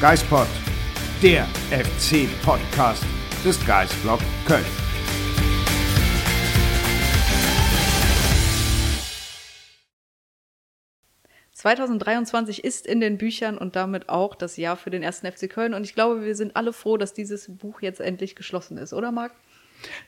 Geispod, der FC-Podcast des Geisblog Köln. ...2023 ist in den Büchern und damit auch das Jahr für den ersten FC Köln. Und ich glaube, wir sind alle froh, dass dieses Buch jetzt endlich geschlossen ist, oder Marc?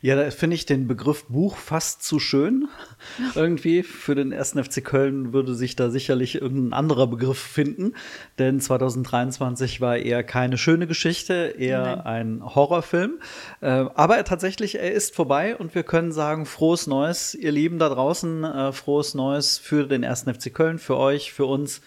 Ja, da finde ich den Begriff Buch fast zu schön. Irgendwie für den ersten FC Köln würde sich da sicherlich irgendein anderer Begriff finden, denn 2023 war eher keine schöne Geschichte, eher Nein. ein Horrorfilm. Äh, aber tatsächlich, er ist vorbei und wir können sagen, frohes Neues, ihr Lieben da draußen, äh, frohes Neues für den ersten FC Köln, für euch, für uns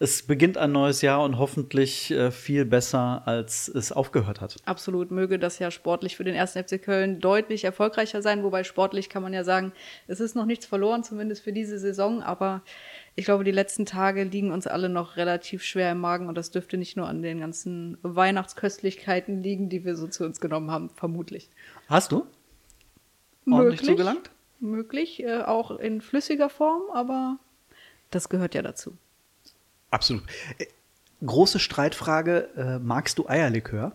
es beginnt ein neues Jahr und hoffentlich äh, viel besser, als es aufgehört hat. Absolut. Möge das ja sportlich für den ersten FC Köln deutlich erfolgreicher sein. Wobei sportlich kann man ja sagen, es ist noch nichts verloren, zumindest für diese Saison. Aber ich glaube, die letzten Tage liegen uns alle noch relativ schwer im Magen. Und das dürfte nicht nur an den ganzen Weihnachtsköstlichkeiten liegen, die wir so zu uns genommen haben, vermutlich. Hast du? Ordentlich möglich, zugelangt? Möglich, äh, auch in flüssiger Form, aber das gehört ja dazu. Absolut. Äh, große Streitfrage: äh, Magst du Eierlikör?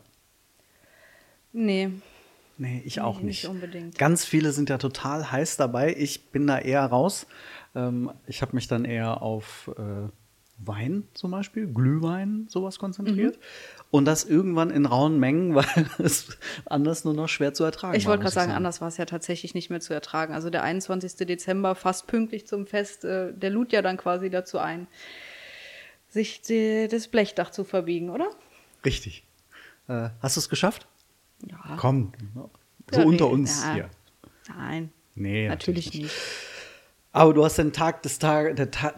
Nee. Nee, ich auch nee, nicht. nicht. unbedingt. Ganz viele sind ja total heiß dabei. Ich bin da eher raus. Ähm, ich habe mich dann eher auf äh, Wein zum Beispiel, Glühwein, sowas konzentriert. Mhm. Und das irgendwann in rauen Mengen, weil es anders nur noch schwer zu ertragen ich war. Ich wollte gerade sagen, sagen, anders war es ja tatsächlich nicht mehr zu ertragen. Also der 21. Dezember, fast pünktlich zum Fest, äh, der lud ja dann quasi dazu ein sich die, das Blechdach zu verbiegen, oder? Richtig. Äh, hast du es geschafft? Ja. Komm, so ja, unter uns ja. hier. Nein. Nee, natürlich, natürlich nicht. nicht. Aber du hast den Tag des Tag, Ta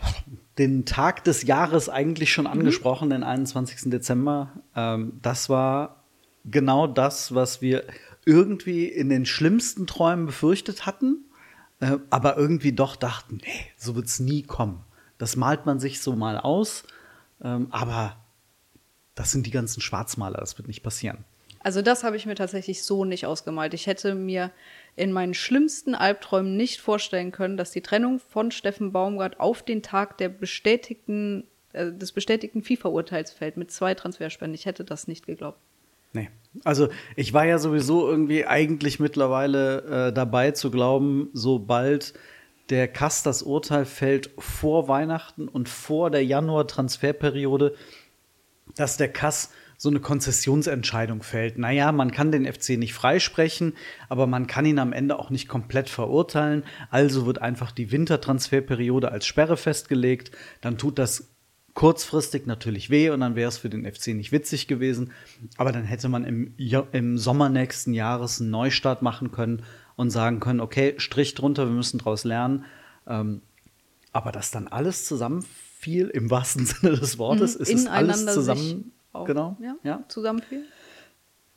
den Tag des Jahres eigentlich schon mhm. angesprochen, den 21. Dezember. Ähm, das war genau das, was wir irgendwie in den schlimmsten Träumen befürchtet hatten, äh, aber irgendwie doch dachten, nee, so wird es nie kommen. Das malt man sich so mal aus ähm, aber das sind die ganzen Schwarzmaler, das wird nicht passieren. Also das habe ich mir tatsächlich so nicht ausgemalt. Ich hätte mir in meinen schlimmsten Albträumen nicht vorstellen können, dass die Trennung von Steffen Baumgart auf den Tag der bestätigten, äh, des bestätigten FIFA-Urteils fällt mit zwei Transferspenden. Ich hätte das nicht geglaubt. Nee. Also ich war ja sowieso irgendwie eigentlich mittlerweile äh, dabei zu glauben, sobald der Kass das Urteil fällt vor Weihnachten und vor der Januar-Transferperiode, dass der Kass so eine Konzessionsentscheidung fällt. Naja, man kann den FC nicht freisprechen, aber man kann ihn am Ende auch nicht komplett verurteilen. Also wird einfach die Wintertransferperiode als Sperre festgelegt. Dann tut das kurzfristig natürlich weh und dann wäre es für den FC nicht witzig gewesen. Aber dann hätte man im, im Sommer nächsten Jahres einen Neustart machen können und sagen können, okay, Strich drunter, wir müssen daraus lernen. Ähm, aber dass dann alles zusammenfiel, im wahrsten Sinne des Wortes, mhm, ist es alles zusammen, auch, genau, ja, ja. zusammenfiel.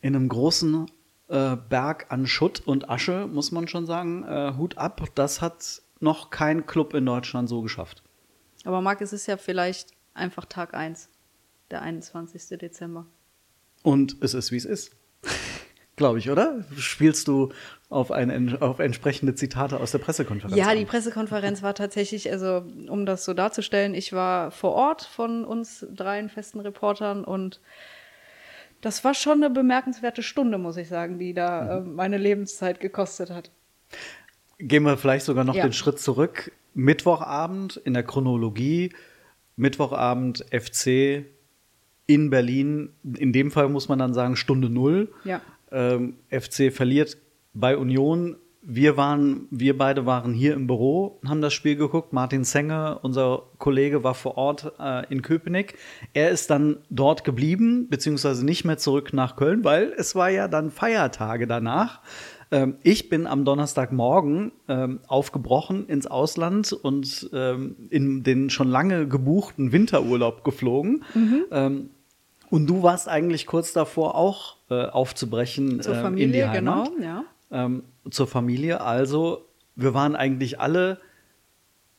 In einem großen äh, Berg an Schutt und Asche, muss man schon sagen, äh, Hut ab, das hat noch kein Club in Deutschland so geschafft. Aber Marc, es ist ja vielleicht einfach Tag 1, der 21. Dezember. Und es ist, wie es ist. Glaube ich, oder? Spielst du auf, ein, auf entsprechende Zitate aus der Pressekonferenz? Ja, die Pressekonferenz war tatsächlich, also um das so darzustellen, ich war vor Ort von uns dreien festen Reportern und das war schon eine bemerkenswerte Stunde, muss ich sagen, die da mhm. äh, meine Lebenszeit gekostet hat. Gehen wir vielleicht sogar noch ja. den Schritt zurück. Mittwochabend in der Chronologie, Mittwochabend FC in Berlin. In dem Fall muss man dann sagen Stunde Null. Ja. Ähm, FC verliert bei Union. Wir waren, wir beide waren hier im Büro, haben das Spiel geguckt. Martin Zenger, unser Kollege, war vor Ort äh, in Köpenick. Er ist dann dort geblieben, beziehungsweise nicht mehr zurück nach Köln, weil es war ja dann Feiertage danach. Ähm, ich bin am Donnerstagmorgen ähm, aufgebrochen ins Ausland und ähm, in den schon lange gebuchten Winterurlaub geflogen. Mhm. Ähm, und du warst eigentlich kurz davor auch äh, aufzubrechen zur Familie, ähm, in die Heimat. Genau, ja. Ähm, zur Familie. Also wir waren eigentlich alle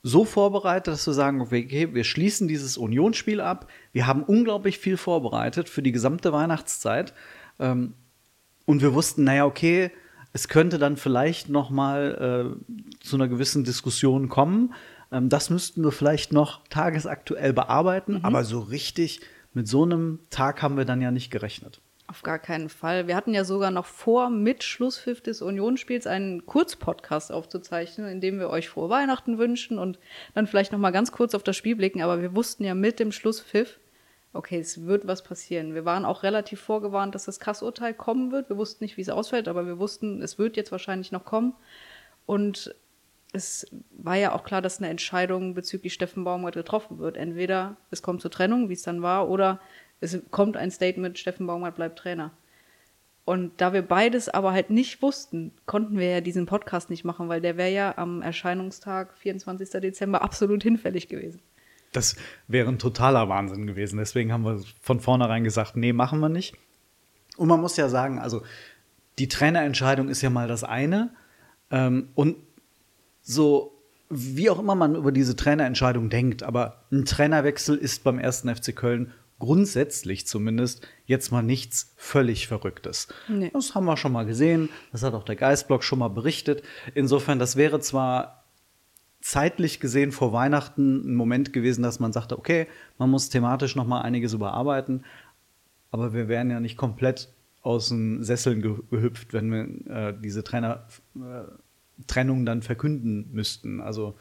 so vorbereitet, dass wir sagen, okay, wir schließen dieses Unionsspiel ab. Wir haben unglaublich viel vorbereitet für die gesamte Weihnachtszeit. Ähm, und wir wussten, naja, okay, es könnte dann vielleicht noch mal äh, zu einer gewissen Diskussion kommen. Ähm, das müssten wir vielleicht noch tagesaktuell bearbeiten, mhm. aber so richtig mit so einem Tag haben wir dann ja nicht gerechnet. Auf gar keinen Fall. Wir hatten ja sogar noch vor, mit Schlusspfiff des Unionsspiels einen Kurzpodcast aufzuzeichnen, in dem wir euch frohe Weihnachten wünschen und dann vielleicht noch mal ganz kurz auf das Spiel blicken. Aber wir wussten ja mit dem Schlusspfiff, okay, es wird was passieren. Wir waren auch relativ vorgewarnt, dass das Kassurteil kommen wird. Wir wussten nicht, wie es ausfällt, aber wir wussten, es wird jetzt wahrscheinlich noch kommen. Und es war ja auch klar, dass eine Entscheidung bezüglich Steffen Baumgart getroffen wird. Entweder es kommt zur Trennung, wie es dann war, oder es kommt ein Statement, Steffen Baumgart bleibt Trainer. Und da wir beides aber halt nicht wussten, konnten wir ja diesen Podcast nicht machen, weil der wäre ja am Erscheinungstag, 24. Dezember, absolut hinfällig gewesen. Das wäre ein totaler Wahnsinn gewesen. Deswegen haben wir von vornherein gesagt, nee, machen wir nicht. Und man muss ja sagen, also die Trainerentscheidung ist ja mal das eine. Ähm, und so, wie auch immer man über diese Trainerentscheidung denkt, aber ein Trainerwechsel ist beim ersten FC Köln grundsätzlich zumindest jetzt mal nichts völlig Verrücktes. Nee. Das haben wir schon mal gesehen, das hat auch der Geistblock schon mal berichtet. Insofern, das wäre zwar zeitlich gesehen vor Weihnachten ein Moment gewesen, dass man sagte, okay, man muss thematisch noch mal einiges überarbeiten, aber wir wären ja nicht komplett aus den Sesseln gehüpft, wenn wir äh, diese Trainer äh, Trennung dann verkünden müssten. Also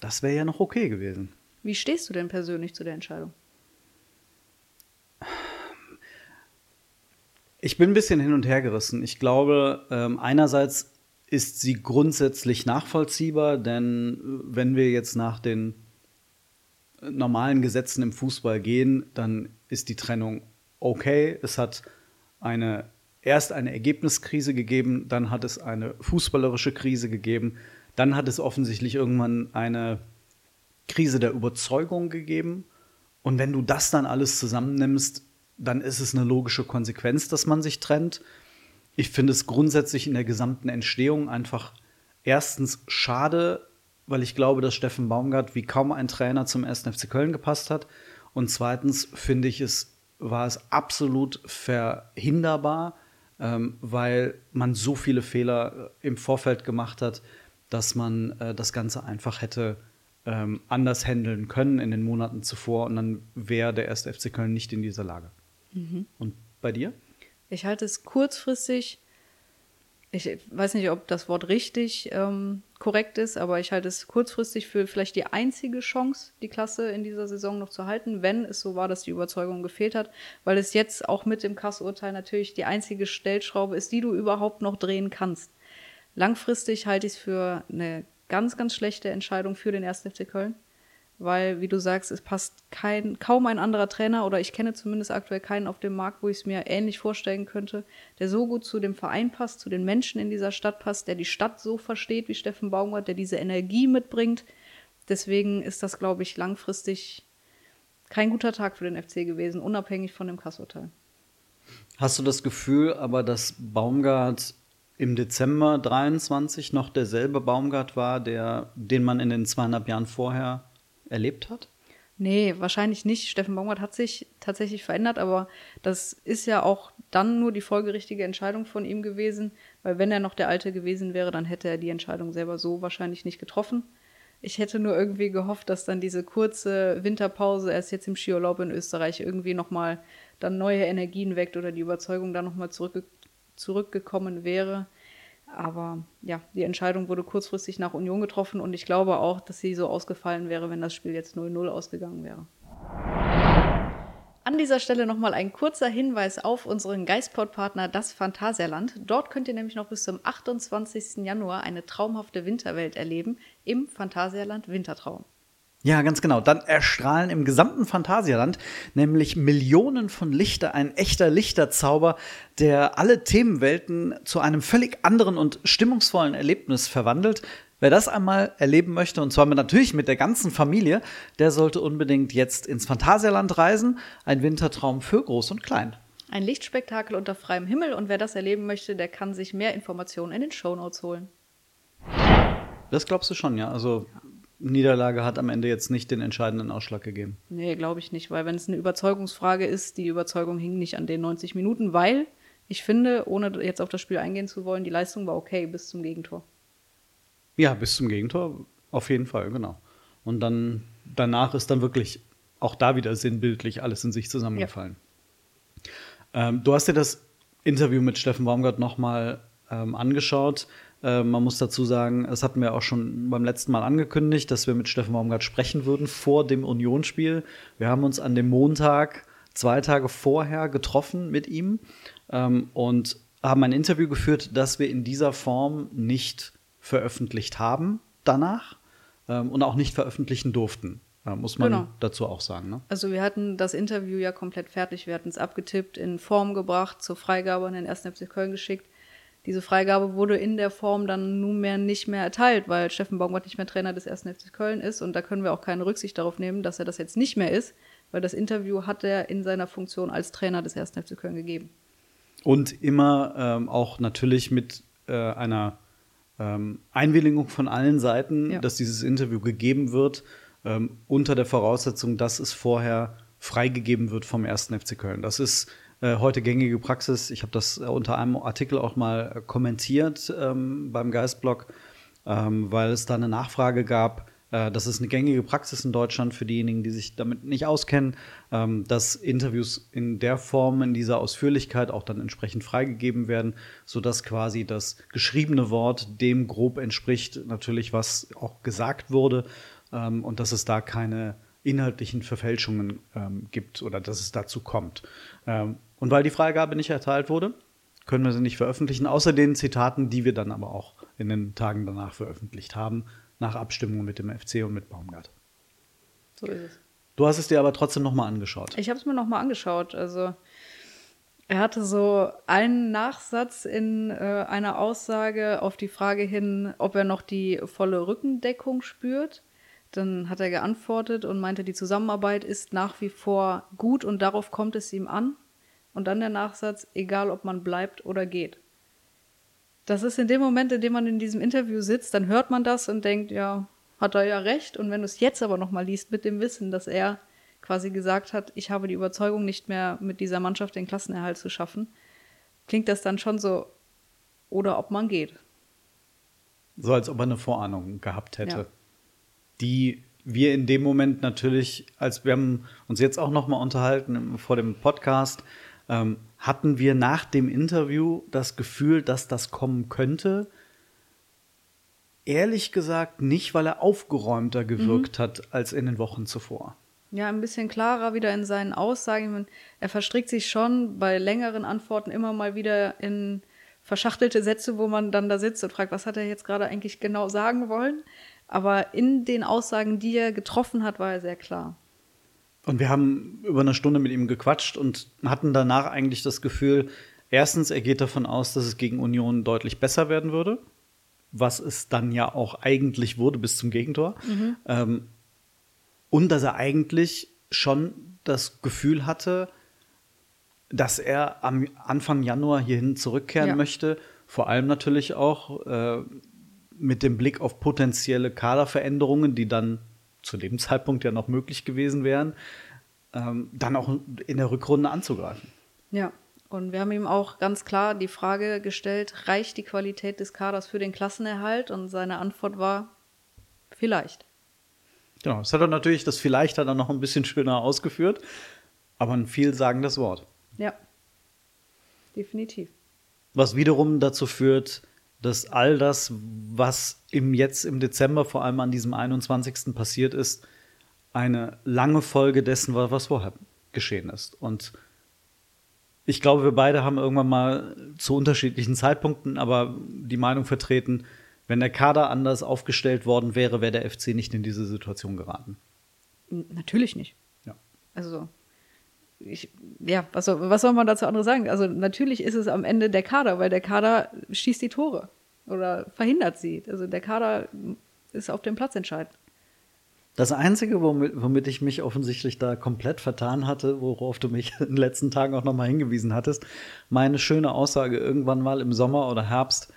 das wäre ja noch okay gewesen. Wie stehst du denn persönlich zu der Entscheidung? Ich bin ein bisschen hin und her gerissen. Ich glaube, ähm, einerseits ist sie grundsätzlich nachvollziehbar, denn äh, wenn wir jetzt nach den normalen Gesetzen im Fußball gehen, dann ist die Trennung okay. Es hat eine erst eine Ergebniskrise gegeben, dann hat es eine fußballerische Krise gegeben, dann hat es offensichtlich irgendwann eine Krise der Überzeugung gegeben. Und wenn du das dann alles zusammennimmst, dann ist es eine logische Konsequenz, dass man sich trennt. Ich finde es grundsätzlich in der gesamten Entstehung einfach erstens schade, weil ich glaube, dass Steffen Baumgart wie kaum ein Trainer zum 1. FC Köln gepasst hat. Und zweitens finde ich es, war es absolut verhinderbar, ähm, weil man so viele Fehler äh, im Vorfeld gemacht hat, dass man äh, das Ganze einfach hätte ähm, anders handeln können in den Monaten zuvor und dann wäre der erste FC Köln nicht in dieser Lage. Mhm. Und bei dir? Ich halte es kurzfristig, ich weiß nicht, ob das Wort richtig ähm, korrekt ist, aber ich halte es kurzfristig für vielleicht die einzige Chance, die Klasse in dieser Saison noch zu halten, wenn es so war, dass die Überzeugung gefehlt hat, weil es jetzt auch mit dem Kassurteil natürlich die einzige Stellschraube ist, die du überhaupt noch drehen kannst. Langfristig halte ich es für eine ganz, ganz schlechte Entscheidung für den 1. FC Köln weil, wie du sagst, es passt kein, kaum ein anderer Trainer oder ich kenne zumindest aktuell keinen auf dem Markt, wo ich es mir ähnlich vorstellen könnte, der so gut zu dem Verein passt, zu den Menschen in dieser Stadt passt, der die Stadt so versteht wie Steffen Baumgart, der diese Energie mitbringt. Deswegen ist das, glaube ich, langfristig kein guter Tag für den FC gewesen, unabhängig von dem Kassurteil. Hast du das Gefühl aber, dass Baumgart im Dezember 23 noch derselbe Baumgart war, der, den man in den zweieinhalb Jahren vorher erlebt hat? Nee, wahrscheinlich nicht. Steffen Baumgart hat sich tatsächlich verändert, aber das ist ja auch dann nur die folgerichtige Entscheidung von ihm gewesen, weil wenn er noch der Alte gewesen wäre, dann hätte er die Entscheidung selber so wahrscheinlich nicht getroffen. Ich hätte nur irgendwie gehofft, dass dann diese kurze Winterpause, erst jetzt im Skiurlaub in Österreich, irgendwie nochmal dann neue Energien weckt oder die Überzeugung dann nochmal zurück, zurückgekommen wäre. Aber ja, die Entscheidung wurde kurzfristig nach Union getroffen und ich glaube auch, dass sie so ausgefallen wäre, wenn das Spiel jetzt 0-0 ausgegangen wäre. An dieser Stelle nochmal ein kurzer Hinweis auf unseren Geistpod-Partner, das Phantasialand. Dort könnt ihr nämlich noch bis zum 28. Januar eine traumhafte Winterwelt erleben im Phantasialand Wintertraum. Ja, ganz genau. Dann erstrahlen im gesamten Phantasialand nämlich Millionen von Lichter, ein echter Lichterzauber, der alle Themenwelten zu einem völlig anderen und stimmungsvollen Erlebnis verwandelt. Wer das einmal erleben möchte, und zwar natürlich mit der ganzen Familie, der sollte unbedingt jetzt ins Phantasialand reisen. Ein Wintertraum für Groß und Klein. Ein Lichtspektakel unter freiem Himmel und wer das erleben möchte, der kann sich mehr Informationen in den Shownotes holen. Das glaubst du schon, ja. Also Niederlage hat am Ende jetzt nicht den entscheidenden Ausschlag gegeben. Nee, glaube ich nicht, weil wenn es eine Überzeugungsfrage ist, die Überzeugung hing nicht an den 90 Minuten, weil ich finde, ohne jetzt auf das Spiel eingehen zu wollen, die Leistung war okay bis zum Gegentor. Ja, bis zum Gegentor auf jeden Fall, genau. Und dann danach ist dann wirklich auch da wieder sinnbildlich alles in sich zusammengefallen. Ja. Ähm, du hast dir das Interview mit Steffen Baumgart nochmal ähm, angeschaut. Äh, man muss dazu sagen, das hatten wir auch schon beim letzten Mal angekündigt, dass wir mit Steffen Baumgart sprechen würden vor dem Unionsspiel. Wir haben uns an dem Montag, zwei Tage vorher, getroffen mit ihm ähm, und haben ein Interview geführt, das wir in dieser Form nicht veröffentlicht haben danach ähm, und auch nicht veröffentlichen durften. Ja, muss man genau. dazu auch sagen. Ne? Also wir hatten das Interview ja komplett fertig, wir hatten es abgetippt, in Form gebracht, zur Freigabe an den 1. FC Köln geschickt. Diese Freigabe wurde in der Form dann nunmehr nicht mehr erteilt, weil Steffen Baumgart nicht mehr Trainer des 1. FC Köln ist und da können wir auch keine Rücksicht darauf nehmen, dass er das jetzt nicht mehr ist, weil das Interview hat er in seiner Funktion als Trainer des 1. FC Köln gegeben. Und immer ähm, auch natürlich mit äh, einer ähm, Einwilligung von allen Seiten, ja. dass dieses Interview gegeben wird ähm, unter der Voraussetzung, dass es vorher freigegeben wird vom ersten FC Köln. Das ist äh, heute gängige Praxis. Ich habe das äh, unter einem Artikel auch mal äh, kommentiert ähm, beim Geistblog, ähm, weil es da eine Nachfrage gab. Äh, das ist eine gängige Praxis in Deutschland für diejenigen, die sich damit nicht auskennen, ähm, dass Interviews in der Form, in dieser Ausführlichkeit auch dann entsprechend freigegeben werden, sodass quasi das geschriebene Wort dem grob entspricht, natürlich was auch gesagt wurde ähm, und dass es da keine inhaltlichen Verfälschungen ähm, gibt oder dass es dazu kommt. Ähm, und weil die Freigabe nicht erteilt wurde, können wir sie nicht veröffentlichen, außer den Zitaten, die wir dann aber auch in den Tagen danach veröffentlicht haben, nach Abstimmung mit dem FC und mit Baumgart. So ist es. Du hast es dir aber trotzdem nochmal angeschaut. Ich habe es mir nochmal angeschaut. Also er hatte so einen Nachsatz in äh, einer Aussage auf die Frage hin, ob er noch die volle Rückendeckung spürt. Dann hat er geantwortet und meinte, die Zusammenarbeit ist nach wie vor gut und darauf kommt es ihm an. Und dann der Nachsatz, egal ob man bleibt oder geht. Das ist in dem Moment, in dem man in diesem Interview sitzt, dann hört man das und denkt, ja, hat er ja recht. Und wenn du es jetzt aber nochmal liest mit dem Wissen, dass er quasi gesagt hat, ich habe die Überzeugung nicht mehr mit dieser Mannschaft den Klassenerhalt zu schaffen, klingt das dann schon so, oder ob man geht. So als ob er eine Vorahnung gehabt hätte. Ja die wir in dem Moment natürlich, als wir haben uns jetzt auch noch mal unterhalten vor dem Podcast, ähm, hatten wir nach dem Interview das Gefühl, dass das kommen könnte. Ehrlich gesagt nicht, weil er aufgeräumter gewirkt mhm. hat als in den Wochen zuvor. Ja, ein bisschen klarer wieder in seinen Aussagen. Er verstrickt sich schon bei längeren Antworten immer mal wieder in verschachtelte Sätze, wo man dann da sitzt und fragt, was hat er jetzt gerade eigentlich genau sagen wollen? Aber in den Aussagen, die er getroffen hat, war er sehr klar. Und wir haben über eine Stunde mit ihm gequatscht und hatten danach eigentlich das Gefühl, erstens, er geht davon aus, dass es gegen Union deutlich besser werden würde, was es dann ja auch eigentlich wurde bis zum Gegentor. Mhm. Ähm, und dass er eigentlich schon das Gefühl hatte, dass er am Anfang Januar hierhin zurückkehren ja. möchte. Vor allem natürlich auch äh, mit dem Blick auf potenzielle Kaderveränderungen, die dann zu dem Zeitpunkt ja noch möglich gewesen wären, ähm, dann auch in der Rückrunde anzugreifen. Ja, und wir haben ihm auch ganz klar die Frage gestellt, reicht die Qualität des Kaders für den Klassenerhalt? Und seine Antwort war, vielleicht. Genau, das hat er natürlich, das vielleicht hat er noch ein bisschen schöner ausgeführt, aber ein vielsagendes Wort. Ja, definitiv. Was wiederum dazu führt, dass all das, was im jetzt im Dezember, vor allem an diesem 21. passiert ist, eine lange Folge dessen war, was vorher geschehen ist. Und ich glaube, wir beide haben irgendwann mal zu unterschiedlichen Zeitpunkten aber die Meinung vertreten, wenn der Kader anders aufgestellt worden wäre, wäre der FC nicht in diese Situation geraten. Natürlich nicht. Ja. Also, ich, ja, was soll, was soll man dazu anderes sagen? Also, natürlich ist es am Ende der Kader, weil der Kader schießt die Tore oder verhindert sie. Also, der Kader ist auf dem Platz entscheidend. Das Einzige, womit, womit, ich mich offensichtlich da komplett vertan hatte, worauf du mich in den letzten Tagen auch nochmal hingewiesen hattest, meine schöne Aussage irgendwann mal im Sommer oder Herbst,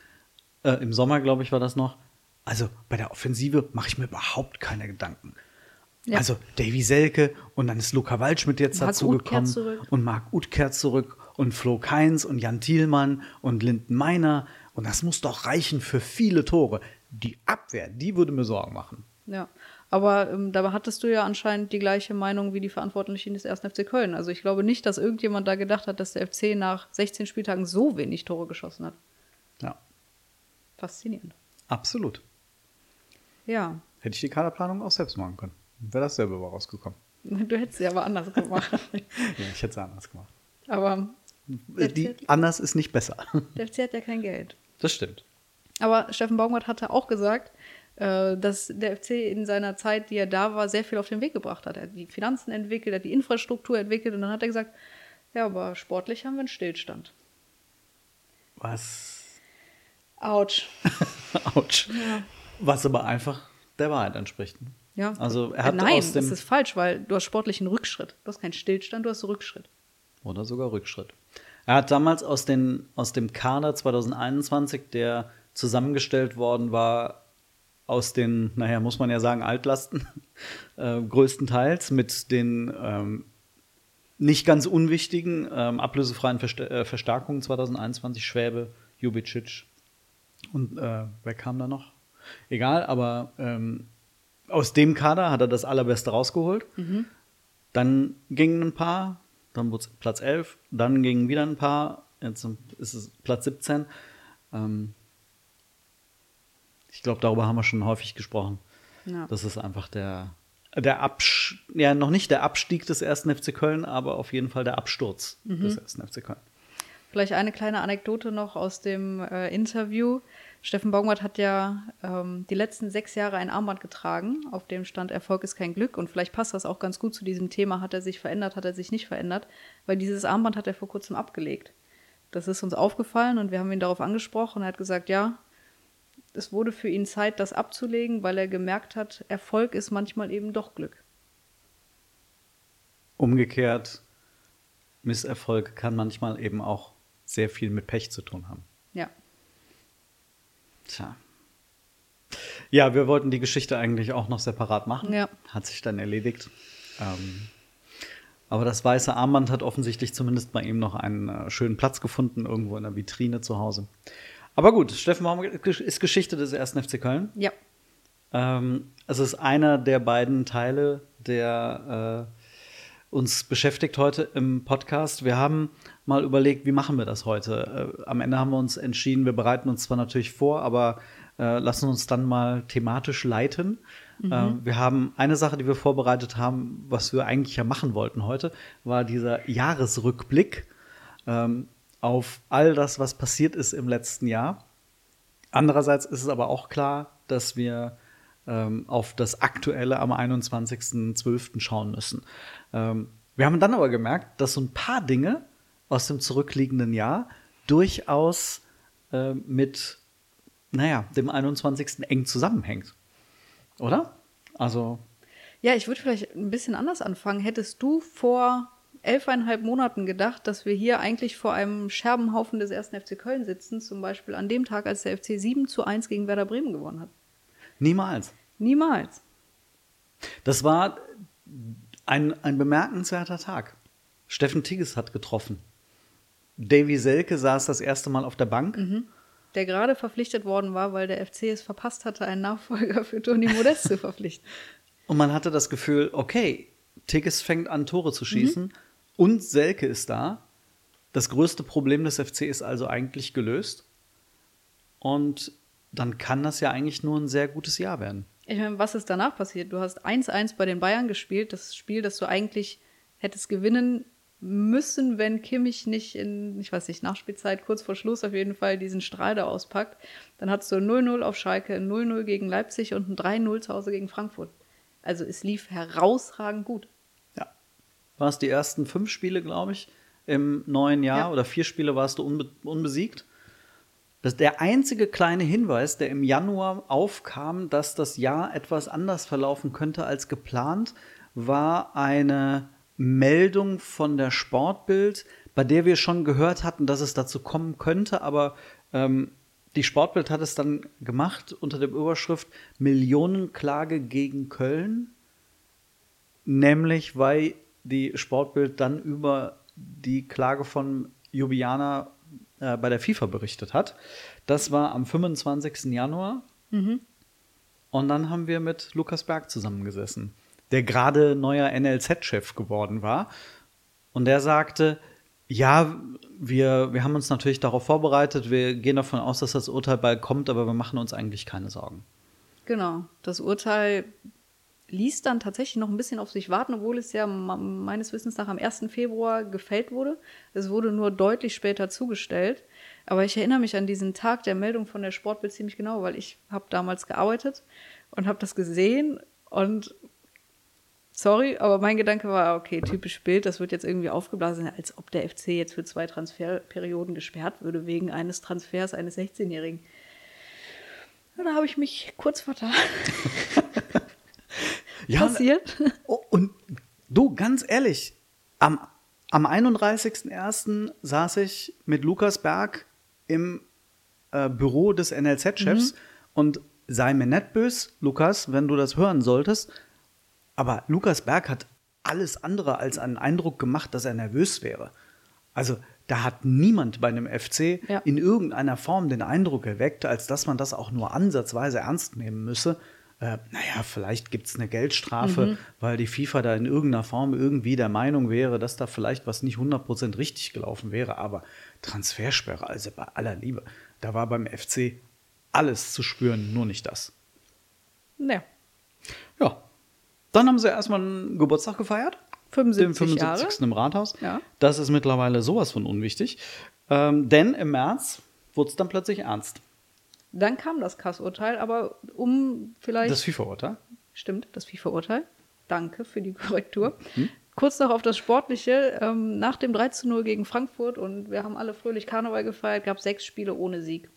äh, im Sommer, glaube ich, war das noch. Also bei der Offensive mache ich mir überhaupt keine Gedanken. Ja. Also Davy Selke und dann ist Luca Waldschmidt jetzt Marc dazugekommen und Marc Uth kehrt zurück und Flo Keins und Jan Thielmann und Linden Meiner und das muss doch reichen für viele Tore. Die Abwehr, die würde mir Sorgen machen. Ja, Aber ähm, dabei hattest du ja anscheinend die gleiche Meinung wie die Verantwortlichen des 1. FC Köln. Also ich glaube nicht, dass irgendjemand da gedacht hat, dass der FC nach 16 Spieltagen so wenig Tore geschossen hat. Ja, Faszinierend. absolut. Ja, Hätte ich die Kaderplanung auch selbst machen können. Wäre das selber rausgekommen. du hättest sie aber anders gemacht. Ja, ich hätte es anders gemacht. aber Die, anders ist nicht besser. der FC hat ja kein Geld. Das stimmt. Aber Steffen Baumgart hatte auch gesagt, äh, dass der FC in seiner Zeit, die er da war, sehr viel auf den Weg gebracht hat. Er hat die Finanzen entwickelt, er hat die Infrastruktur entwickelt und dann hat er gesagt, ja, aber sportlich haben wir einen Stillstand. Was? Autsch. Autsch. Was aber einfach der Wahrheit entspricht. Ja. Also er hat Nein, aus dem das ist falsch, weil du hast sportlichen Rückschritt. Du hast keinen Stillstand, du hast Rückschritt. oder sogar Rückschritt. Er hat damals aus, den, aus dem Kader 2021, der zusammengestellt worden war, aus den, naja, muss man ja sagen, Altlasten, äh, größtenteils mit den ähm, nicht ganz unwichtigen ähm, ablösefreien Verst äh, Verstärkungen 2021, Schwäbe, Jubicic und äh, wer kam da noch? Egal, aber ähm, aus dem Kader hat er das Allerbeste rausgeholt. Dann gingen ein paar, dann wurde es Platz 11, dann gingen wieder ein paar, jetzt ist es Platz 17. Ähm, ich glaube, darüber haben wir schon häufig gesprochen. Ja. Das ist einfach der, der Absch ja, noch nicht der Abstieg des ersten FC Köln, aber auf jeden Fall der Absturz des ersten FC Köln. Vielleicht eine kleine Anekdote noch aus dem äh, Interview. Steffen Baumgart hat ja ähm, die letzten sechs Jahre ein Armband getragen, auf dem stand Erfolg ist kein Glück. Und vielleicht passt das auch ganz gut zu diesem Thema. Hat er sich verändert, hat er sich nicht verändert? Weil dieses Armband hat er vor kurzem abgelegt. Das ist uns aufgefallen und wir haben ihn darauf angesprochen. Er hat gesagt, ja, es wurde für ihn Zeit, das abzulegen, weil er gemerkt hat, Erfolg ist manchmal eben doch Glück. Umgekehrt, Misserfolg kann manchmal eben auch sehr viel mit Pech zu tun haben. Ja. Tja. Ja, wir wollten die Geschichte eigentlich auch noch separat machen. Ja. Hat sich dann erledigt. Ähm, aber das weiße Armband hat offensichtlich zumindest bei ihm noch einen äh, schönen Platz gefunden, irgendwo in der Vitrine zu Hause. Aber gut, Steffen Baumgart ist Geschichte des ersten FC Köln. Ja. Ähm, es ist einer der beiden Teile, der äh, uns beschäftigt heute im Podcast. Wir haben mal überlegt, wie machen wir das heute? Äh, am Ende haben wir uns entschieden, wir bereiten uns zwar natürlich vor, aber äh, lassen uns dann mal thematisch leiten. Äh, wir haben eine Sache, die wir vorbereitet haben, was wir eigentlich ja machen wollten heute, war dieser Jahresrückblick ähm, auf all das, was passiert ist im letzten Jahr. Andererseits ist es aber auch klar, dass wir ähm, auf das Aktuelle am 21.12. schauen müssen. Ähm, wir haben dann aber gemerkt, dass so ein paar Dinge aus dem zurückliegenden Jahr durchaus äh, mit, naja, dem 21. eng zusammenhängt. Oder? Also, Ja, ich würde vielleicht ein bisschen anders anfangen. Hättest du vor elfeinhalb Monaten gedacht, dass wir hier eigentlich vor einem Scherbenhaufen des ersten FC Köln sitzen, zum Beispiel an dem Tag, als der FC 7 zu 1 gegen Werder Bremen gewonnen hat? Niemals. Niemals. Das war ein, ein bemerkenswerter Tag. Steffen Tigges hat getroffen. Davy Selke saß das erste Mal auf der Bank. Der gerade verpflichtet worden war, weil der FC es verpasst hatte, einen Nachfolger für Toni Modest zu verpflichten. Und man hatte das Gefühl, okay, Tigges fängt an, Tore zu schießen und Selke ist da. Das größte Problem des FC ist also eigentlich gelöst. Und dann kann das ja eigentlich nur ein sehr gutes Jahr werden. Ich meine, was ist danach passiert? Du hast 1-1 bei den Bayern gespielt, das Spiel, das du eigentlich hättest gewinnen müssen, wenn Kimmich nicht in, ich weiß nicht, Nachspielzeit, kurz vor Schluss auf jeden Fall diesen Strahl da auspackt. Dann hattest du 0-0 auf Schalke, 0-0 gegen Leipzig und ein 3-0 zu Hause gegen Frankfurt. Also es lief herausragend gut. Ja. War es die ersten fünf Spiele, glaube ich, im neuen Jahr Ja. oder vier Spiele warst du unbe unbesiegt? Das ist der einzige kleine Hinweis, der im Januar aufkam, dass das Jahr etwas anders verlaufen könnte als geplant, war eine Meldung von der Sportbild, bei der wir schon gehört hatten, dass es dazu kommen könnte, aber ähm, die Sportbild hat es dann gemacht unter der Überschrift Millionenklage gegen Köln nämlich weil die Sportbild dann über die Klage von Ljubljana äh, bei der FIFA berichtet hat. Das war am 25. Januar. Und dann haben wir mit Lukas Berg zusammengesessen, der gerade neuer NLZ-Chef geworden war. Und der sagte, ja, wir, wir haben uns natürlich darauf vorbereitet, wir gehen davon aus, dass das Urteil bald kommt, aber wir machen uns eigentlich keine Sorgen. Genau, das Urteil ließ dann tatsächlich noch ein bisschen auf sich warten, obwohl es ja meines Wissens nach am 1. Februar gefällt wurde. Es wurde nur deutlich später zugestellt. Aber ich erinnere mich an diesen Tag der Meldung von der Sportbild ziemlich genau, weil ich habe damals gearbeitet und habe das gesehen und sorry, aber mein Gedanke war, okay, typisch Bild, das wird jetzt irgendwie aufgeblasen, als ob der FC jetzt für zwei Transferperioden gesperrt würde wegen eines Transfers eines 16-Jährigen. Da habe ich mich kurz vertan. ja, Passiert. Oh, und du, ganz ehrlich, am, am 31.01. saß ich mit Lukas Berg im äh, Büro des NLZ-Chefs mhm. und sei mir nicht bös, Lukas, wenn du das hören solltest, aber Lukas Berg hat alles andere als einen Eindruck gemacht, dass er nervös wäre. Also da hat niemand bei einem FC ja. in irgendeiner Form den Eindruck erweckt, als dass man das auch nur ansatzweise ernst nehmen müsse. Äh, naja, vielleicht gibt es eine Geldstrafe, mhm. weil die FIFA da in irgendeiner Form irgendwie der Meinung wäre, dass da vielleicht was nicht 100% richtig gelaufen wäre. Aber Transfersperre, also bei aller Liebe, da war beim FC alles zu spüren, nur nicht das. Ja. Ja, dann haben sie erstmal einen Geburtstag gefeiert. 75 den 75. Jahre. im Rathaus. Ja. Das ist mittlerweile sowas von unwichtig. Ähm, denn im März wurde es dann plötzlich ernst. Dann kam das Kassurteil, aber um vielleicht. Das FIFA-Urteil? Stimmt, das FIFA-Urteil. Danke für die Korrektur. Hm? Kurz noch auf das Sportliche. Ähm, nach dem 3 zu 0 gegen Frankfurt und wir haben alle fröhlich Karneval gefeiert, gab es sechs Spiele ohne Sieg.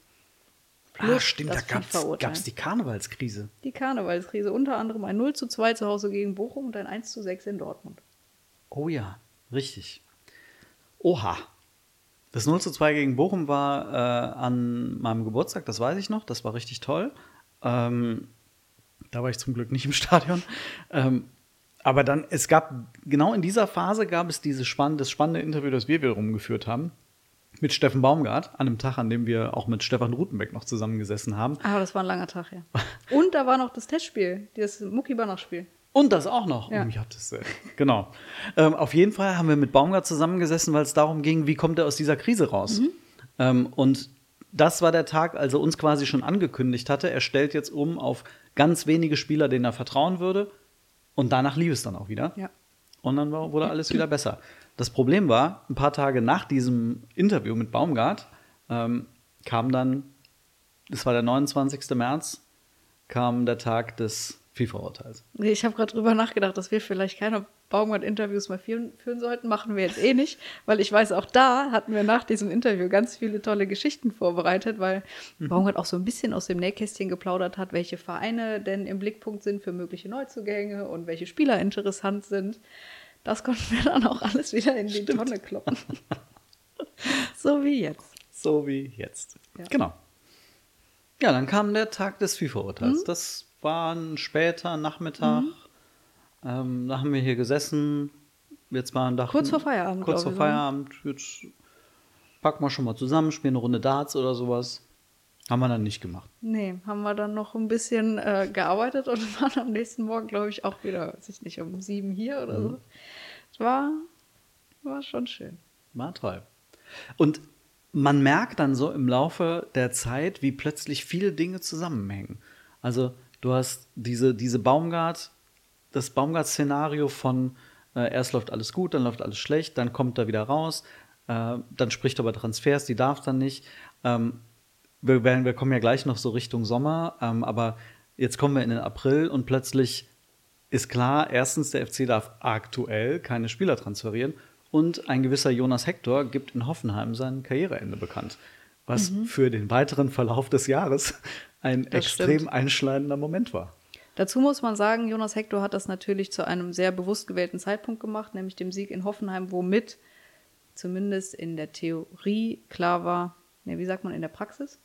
Ah, stimmt, da gab es die Karnevalskrise. Die Karnevalskrise, unter anderem ein 0 zu 2 zu Hause gegen Bochum und ein 1 zu 6 in Dortmund. Oh ja, richtig. Oha. Das 0 zu 2 gegen Bochum war äh, an meinem Geburtstag, das weiß ich noch, das war richtig toll. Ähm, da war ich zum Glück nicht im Stadion. Ähm, aber dann, es gab, genau in dieser Phase gab es dieses spannende, das spannende Interview, das wir wiederum geführt haben mit Steffen Baumgart, an einem Tag, an dem wir auch mit Stefan Rutenbeck noch zusammengesessen haben. Ah, das war ein langer Tag, ja. Und da war noch das Testspiel, das Mucki-Banach-Spiel. Und das auch noch. Ja. Oh, ich hab das, äh, genau. Ähm, auf jeden Fall haben wir mit Baumgart zusammengesessen, weil es darum ging, wie kommt er aus dieser Krise raus. Mhm. Ähm, und das war der Tag, als er uns quasi schon angekündigt hatte, er stellt jetzt um auf ganz wenige Spieler, denen er vertrauen würde. Und danach lief es dann auch wieder. Ja. Und dann wurde alles wieder besser. Das Problem war, ein paar Tage nach diesem Interview mit Baumgart ähm, kam dann, das war der 29. März, kam der Tag des FIFA-Urteils. Ich habe gerade drüber nachgedacht, dass wir vielleicht keine Baumgart-Interviews mehr führen, führen, sollten. Machen wir jetzt eh nicht, weil ich weiß, auch da hatten wir nach diesem Interview ganz viele tolle Geschichten vorbereitet, weil mhm. Baumgart auch so ein bisschen aus dem Nähkästchen geplaudert hat, welche Vereine denn im Blickpunkt sind für mögliche Neuzugänge und welche Spieler interessant sind. Das konnten wir dann auch alles wieder in die Stimmt. Tonne kloppen. so wie jetzt. So wie jetzt. Ja. Genau. Ja, dann kam der Tag des FIFA-Urteils. Mhm. Das war ein später Nachmittag. Mhm. Ähm, da haben wir hier gesessen. Jetzt waren dachten, kurz vor Feierabend. Kurz vor Feierabend. Jetzt packen wir schon mal zusammen, spielen eine Runde Darts oder sowas. Haben wir dann nicht gemacht. Nee, haben wir dann noch ein bisschen äh, gearbeitet und waren am nächsten Morgen, glaube ich, auch wieder, weiß ich nicht, um sieben hier oder mhm. so. Es war, war schon schön. War toll. Und man merkt dann so im Laufe der Zeit, wie plötzlich viele Dinge zusammenhängen. Also du hast diese, diese Baumgart, das Baumgart-Szenario von äh, erst läuft alles gut, dann läuft alles schlecht, dann kommt er wieder raus, äh, dann spricht er über Transfers, die darf dann nicht. Ähm, wir, werden, wir kommen ja gleich noch so Richtung Sommer, ähm, aber jetzt kommen wir in den April und plötzlich ist klar, erstens, der FC darf aktuell keine Spieler transferieren und ein gewisser Jonas Hector gibt in Hoffenheim sein Karriereende bekannt, was mhm. für den weiteren Verlauf des Jahres ein das extrem stimmt. einschneidender Moment war. Dazu muss man sagen, Jonas Hector hat das natürlich zu einem sehr bewusst gewählten Zeitpunkt gemacht, nämlich dem Sieg in Hoffenheim, womit zumindest in der Theorie klar war, ne, wie sagt man in der Praxis?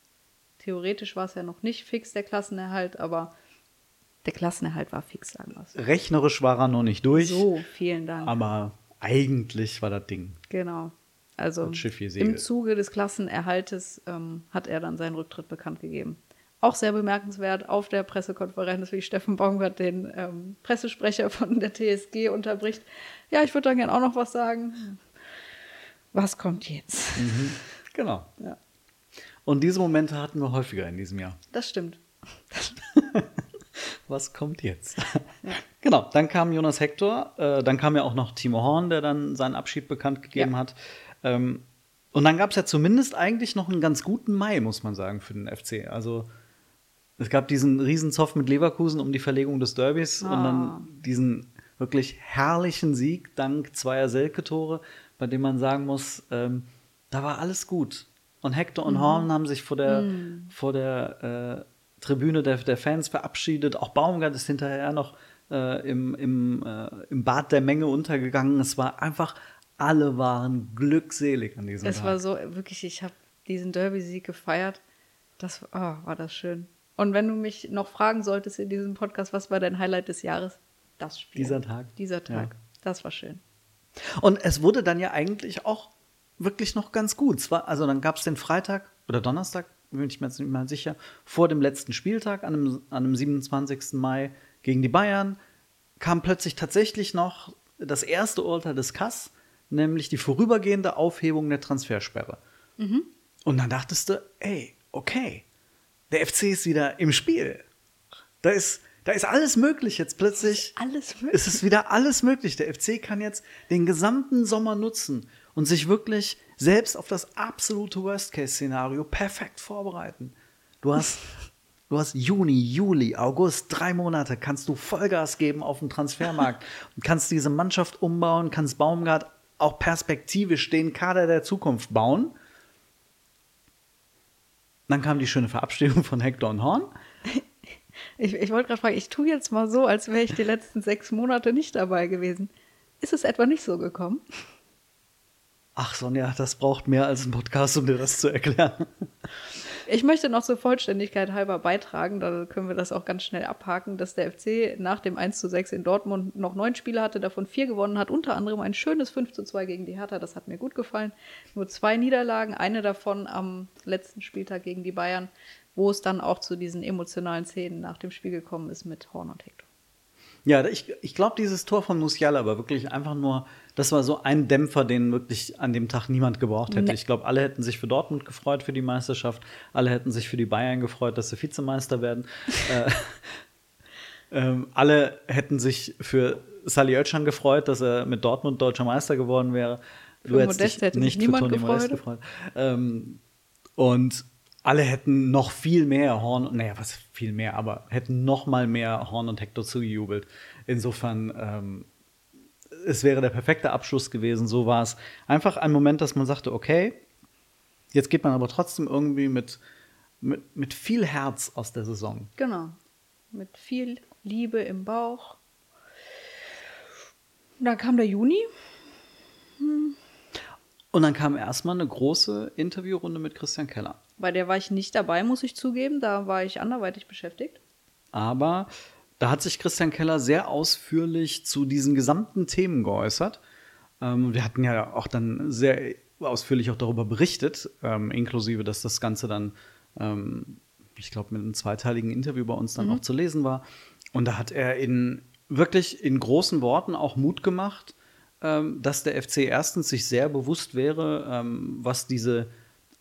Theoretisch war es ja noch nicht fix, der Klassenerhalt, aber der Klassenerhalt war fix, sagen wir es. Rechnerisch war er noch nicht durch. So, vielen Dank. Aber eigentlich war das Ding. Genau. Also im Zuge des Klassenerhaltes ähm, hat er dann seinen Rücktritt bekannt gegeben. Auch sehr bemerkenswert auf der Pressekonferenz, wie Steffen Baumgart den ähm, Pressesprecher von der TSG unterbricht. Ja, ich würde da gerne auch noch was sagen. Was kommt jetzt? Mhm. Genau. Ja. Und diese Momente hatten wir häufiger in diesem Jahr. Das stimmt. Was kommt jetzt? Ja. Genau, dann kam Jonas Hector, äh, dann kam ja auch noch Timo Horn, der dann seinen Abschied bekannt gegeben ja. hat. Ähm, und dann gab es ja zumindest eigentlich noch einen ganz guten Mai, muss man sagen, für den FC. Also es gab diesen Riesenzoff mit Leverkusen um die Verlegung des Derbys oh. und dann ah. diesen wirklich herrlichen Sieg dank zweier Selke-Tore, bei dem man sagen muss, ähm, da war alles gut. Und Hector und mhm. Horn haben sich vor der, mhm. vor der äh, Tribüne der, der Fans verabschiedet. Auch Baumgart ist hinterher noch äh, im, im, äh, im Bad der Menge untergegangen. Es war einfach, alle waren glückselig an diesem es Tag. Es war so, wirklich, ich habe diesen Derby-Sieg gefeiert. Das oh, war das schön. Und wenn du mich noch fragen solltest in diesem Podcast, was war dein Highlight des Jahres? Das Spiel. Dieser Tag. Dieser Tag. Ja. Das war schön. Und es wurde dann ja eigentlich auch wirklich noch ganz gut. Zwar, also dann gab es den Freitag oder Donnerstag, bin ich mir jetzt nicht mal sicher, vor dem letzten Spieltag, an einem, an einem 27. Mai gegen die Bayern, kam plötzlich tatsächlich noch das erste Urteil des Kass, nämlich die vorübergehende Aufhebung der Transfersperre. Mhm. Und dann dachtest du, ey, okay, der FC ist wieder im Spiel. Da ist, da ist alles möglich jetzt plötzlich. Alles möglich. Es ist wieder alles möglich. Der FC kann jetzt den gesamten Sommer nutzen und sich wirklich selbst auf das absolute Worst-Case-Szenario perfekt vorbereiten. Du hast, du hast Juni, Juli, August, drei Monate, kannst du Vollgas geben auf dem Transfermarkt und kannst diese Mannschaft umbauen, kannst Baumgart auch perspektivisch den Kader der Zukunft bauen. Dann kam die schöne Verabschiedung von Hector und Horn. Ich, ich wollte gerade fragen, ich tue jetzt mal so, als wäre ich die letzten sechs Monate nicht dabei gewesen. Ist es etwa nicht so gekommen? Ach Sonja, das braucht mehr als ein Podcast, um dir das zu erklären. Ich möchte noch zur Vollständigkeit halber beitragen, da können wir das auch ganz schnell abhaken, dass der FC nach dem 1 zu 6 in Dortmund noch neun Spiele hatte, davon vier gewonnen hat, unter anderem ein schönes 5 zu 2 gegen die Hertha, das hat mir gut gefallen. Nur zwei Niederlagen, eine davon am letzten Spieltag gegen die Bayern, wo es dann auch zu diesen emotionalen Szenen nach dem Spiel gekommen ist mit Horn und Hector. Ja, ich, ich glaube, dieses Tor von Musiala war wirklich einfach nur, das war so ein Dämpfer, den wirklich an dem Tag niemand gebraucht hätte. Nee. Ich glaube, alle hätten sich für Dortmund gefreut für die Meisterschaft, alle hätten sich für die Bayern gefreut, dass sie Vizemeister werden. äh, ähm, alle hätten sich für Sally Oetschan gefreut, dass er mit Dortmund deutscher Meister geworden wäre. Du für Modest hätte nicht niemand für Toni gefreut. Modest gefreut. Ähm, und alle hätten noch viel mehr Horn, naja, was viel mehr, aber hätten noch mal mehr Horn und Hector zugejubelt. Insofern, ähm, es wäre der perfekte Abschluss gewesen. So war es einfach ein Moment, dass man sagte, okay, jetzt geht man aber trotzdem irgendwie mit, mit, mit viel Herz aus der Saison. Genau, mit viel Liebe im Bauch. Dann kam der Juni. Hm. Und dann kam erstmal eine große Interviewrunde mit Christian Keller. Bei der war ich nicht dabei, muss ich zugeben. Da war ich anderweitig beschäftigt. Aber da hat sich Christian Keller sehr ausführlich zu diesen gesamten Themen geäußert. Ähm, wir hatten ja auch dann sehr ausführlich auch darüber berichtet, ähm, inklusive, dass das Ganze dann, ähm, ich glaube, mit einem zweiteiligen Interview bei uns dann mhm. auch zu lesen war. Und da hat er in wirklich in großen Worten auch Mut gemacht, ähm, dass der FC erstens sich sehr bewusst wäre, ähm, was diese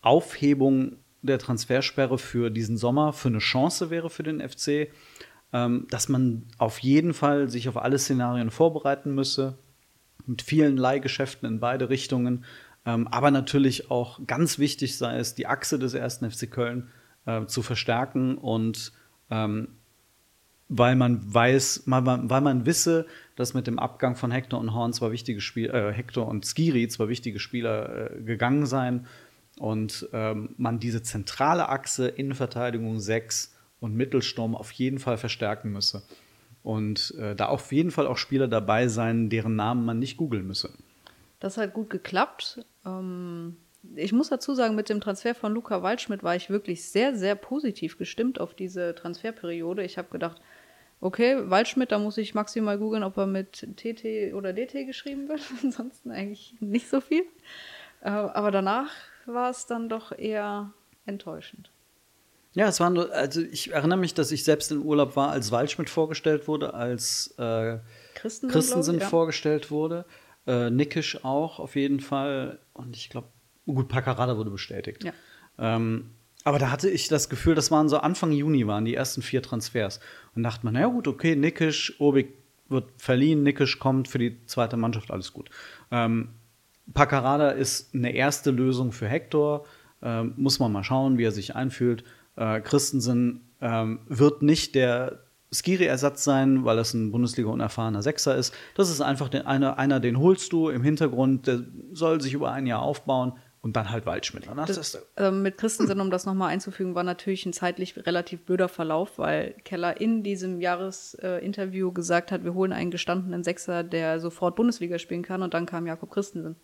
Aufhebung der Transfersperre für diesen Sommer für eine Chance wäre für den FC, dass man auf jeden Fall sich auf alle Szenarien vorbereiten müsse, mit vielen Leihgeschäften in beide Richtungen, ähm, aber natürlich auch ganz wichtig sei es, die Achse des ersten FC Köln äh, zu verstärken und ähm, weil man weiß, weil man, weil man wisse, dass mit dem Abgang von Hector und Horn zwar wichtige Spieler, äh, Hector und Skiri zwar wichtige Spieler äh, gegangen seien, und ähm, man diese zentrale Achse Innenverteidigung 6 und Mittelsturm auf jeden Fall verstärken müsse. Und äh, da auf jeden Fall auch Spieler dabei sein, deren Namen man nicht googeln müsse. Das hat gut geklappt. Ähm, ich muss dazu sagen, mit dem Transfer von Luca Waldschmidt war ich wirklich sehr, sehr positiv gestimmt auf diese Transferperiode. Ich habe gedacht, okay, Waldschmidt, da muss ich maximal googeln, ob er mit TT oder DT geschrieben wird. Ansonsten eigentlich nicht so viel. Äh, aber danach war es dann doch eher enttäuschend. Ja, es waren, also ich erinnere mich, dass ich selbst in Urlaub war, als Waldschmidt vorgestellt wurde, als äh, Christensen, Christensen ich, ja. vorgestellt wurde, äh, Nickisch auch auf jeden Fall und ich glaube, gut, Paccarada wurde bestätigt. Ja. Ähm, aber da hatte ich das Gefühl, das waren so Anfang Juni waren die ersten vier Transfers und dachte man, na ja gut, okay, Nickisch, Obig wird verliehen, Nickisch kommt für die zweite Mannschaft, alles gut. Ähm, Paccarada ist eine erste Lösung für Hector. Ähm, muss man mal schauen, wie er sich einfühlt. Äh, Christensen ähm, wird nicht der Skiri-Ersatz sein, weil das ein Bundesliga-unerfahrener Sechser ist. Das ist einfach den, einer, einer, den holst du im Hintergrund, der soll sich über ein Jahr aufbauen und dann halt Waldschmidt. Das, ist- ähm, mit Christensen, um das nochmal einzufügen, war natürlich ein zeitlich relativ blöder Verlauf, weil Keller in diesem Jahresinterview äh, gesagt hat, wir holen einen gestandenen Sechser, der sofort Bundesliga spielen kann und dann kam Jakob Christensen.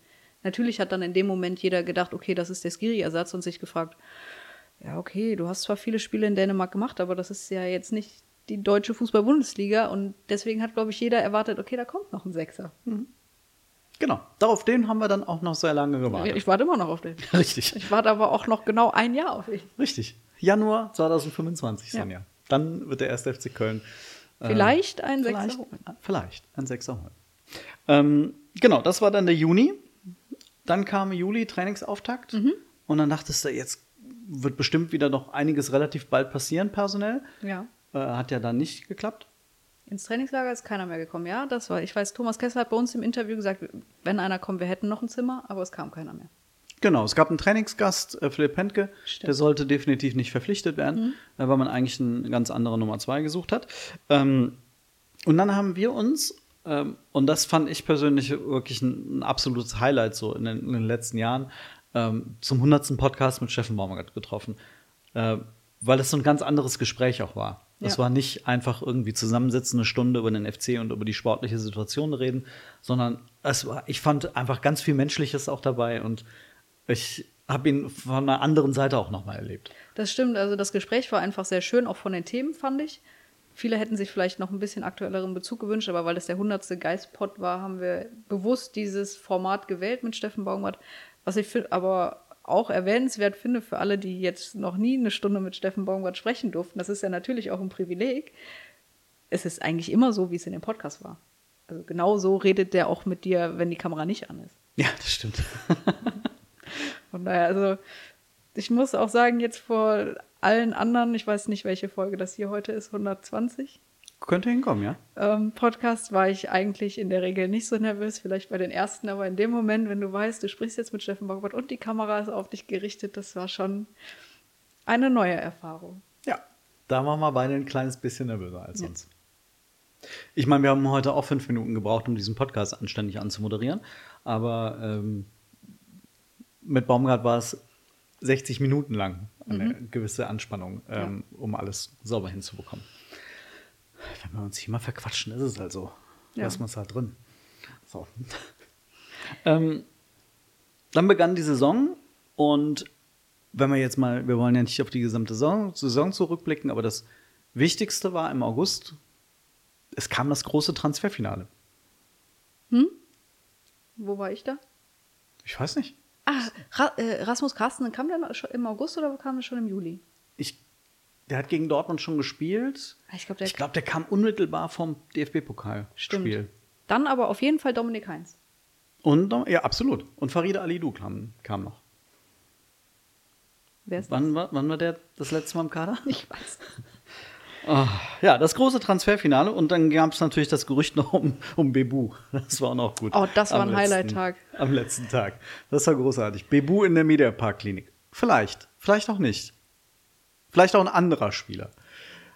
Natürlich hat dann in dem Moment jeder gedacht, okay, das ist der Skiri-Ersatz und sich gefragt, ja, okay, du hast zwar viele Spiele in Dänemark gemacht, aber das ist ja jetzt nicht die deutsche Fußball-Bundesliga und deswegen hat, glaube ich, jeder erwartet, okay, da kommt noch ein Sechser. Genau, darauf den haben wir dann auch noch sehr lange gewartet. Ich warte immer noch auf den. Richtig. Ich warte aber auch noch genau ein Jahr auf ihn. Richtig. Januar 2025, Ja. Sonja. Dann wird der erste FC Köln Vielleicht ein Sechser vielleicht, holen. vielleicht ein Sechser holen. Ähm, genau, das war dann der Juni. Dann kam Juli, Trainingsauftakt. Mhm. Und dann dachtest du, jetzt wird bestimmt wieder noch einiges relativ bald passieren, personell. Ja. Äh, hat ja dann nicht geklappt. Ins Trainingslager ist keiner mehr gekommen. Ja, das war, ich weiß, Thomas Kessler hat bei uns im Interview gesagt, wenn einer kommt, wir hätten noch ein Zimmer, aber es kam keiner mehr. Genau, es gab einen Trainingsgast, äh, Philipp Pentke, Stimmt. der sollte definitiv nicht verpflichtet werden, äh, weil man eigentlich eine ganz andere Nummer zwei gesucht hat. Ähm, und dann haben wir uns, ähm, und das fand ich persönlich wirklich ein, ein absolutes Highlight so in den, in den letzten Jahren, ähm, zum 100. Podcast mit Steffen Baumgart getroffen, äh, weil das so ein ganz anderes Gespräch auch war. Das Ja. war nicht einfach irgendwie zusammensitzen, eine Stunde über den FC und über die sportliche Situation reden, sondern es war, ich fand einfach ganz viel Menschliches auch dabei und ich habe ihn von einer anderen Seite auch nochmal erlebt. Das stimmt, also das Gespräch war einfach sehr schön, auch von den Themen, fand ich. Viele hätten sich vielleicht noch ein bisschen aktuelleren Bezug gewünscht, aber weil es der 100. Geistpod war, haben wir bewusst dieses Format gewählt mit Steffen Baumgart. Was ich find, aber auch erwähnenswert finde für alle, die jetzt noch nie eine Stunde mit Steffen Baumgart sprechen durften, das ist ja natürlich auch ein Privileg. Es ist eigentlich immer so, wie es in dem Podcast war. Also genau so redet der auch mit dir, wenn die Kamera nicht an ist. Ja, das stimmt. Von daher, also ich muss auch sagen, jetzt vor allen anderen, ich weiß nicht, welche Folge das hier heute ist, 120 Könnte hinkommen, ja? ähm, Podcast, war ich eigentlich in der Regel nicht so nervös, vielleicht bei den ersten, aber in dem Moment, wenn du weißt, du sprichst jetzt mit Steffen Bockbart und die Kamera ist auf dich gerichtet, das war schon eine neue Erfahrung. Ja. Da waren wir beide ein kleines bisschen nervöser als sonst. Ich meine, wir haben heute auch fünf Minuten gebraucht, um diesen Podcast anständig anzumoderieren. Aber ähm, mit Baumgart war es 60 Minuten lang eine gewisse Anspannung, ähm, um alles sauber hinzubekommen. Wenn wir uns hier mal verquatschen, ist es halt so. Ja. Lassen wir es halt drin. So. ähm, dann begann die Saison und wenn wir jetzt mal, wir wollen ja nicht auf die gesamte Saison, Saison zurückblicken, aber das Wichtigste war im August, es kam das große Transferfinale. Wo war ich da? Ich weiß nicht. Ah, Ra äh, Rasmus Carsten, kam schon im August oder kam der schon im Juli? Ich, der hat gegen Dortmund schon gespielt. Ah, Ich glaube, der Ich glaube, der kam unmittelbar vom DFB-Pokal-Spiel. stimmt. Dann aber auf jeden Fall Dominik Heinz. Und ja, absolut. Und Farida Alidou kam, kam noch. Wer ist Wann war, wann war der das letzte Mal im Kader? das? Ich weiß. Ja, das große Transferfinale und dann gab es natürlich das Gerücht noch um, um Bebu. Das war auch noch gut. Oh, das war Am ein Highlight-Tag. Am letzten Tag. Das war großartig. Bebu in der Mediapark-Klinik. Vielleicht, vielleicht auch nicht. Vielleicht auch ein anderer Spieler.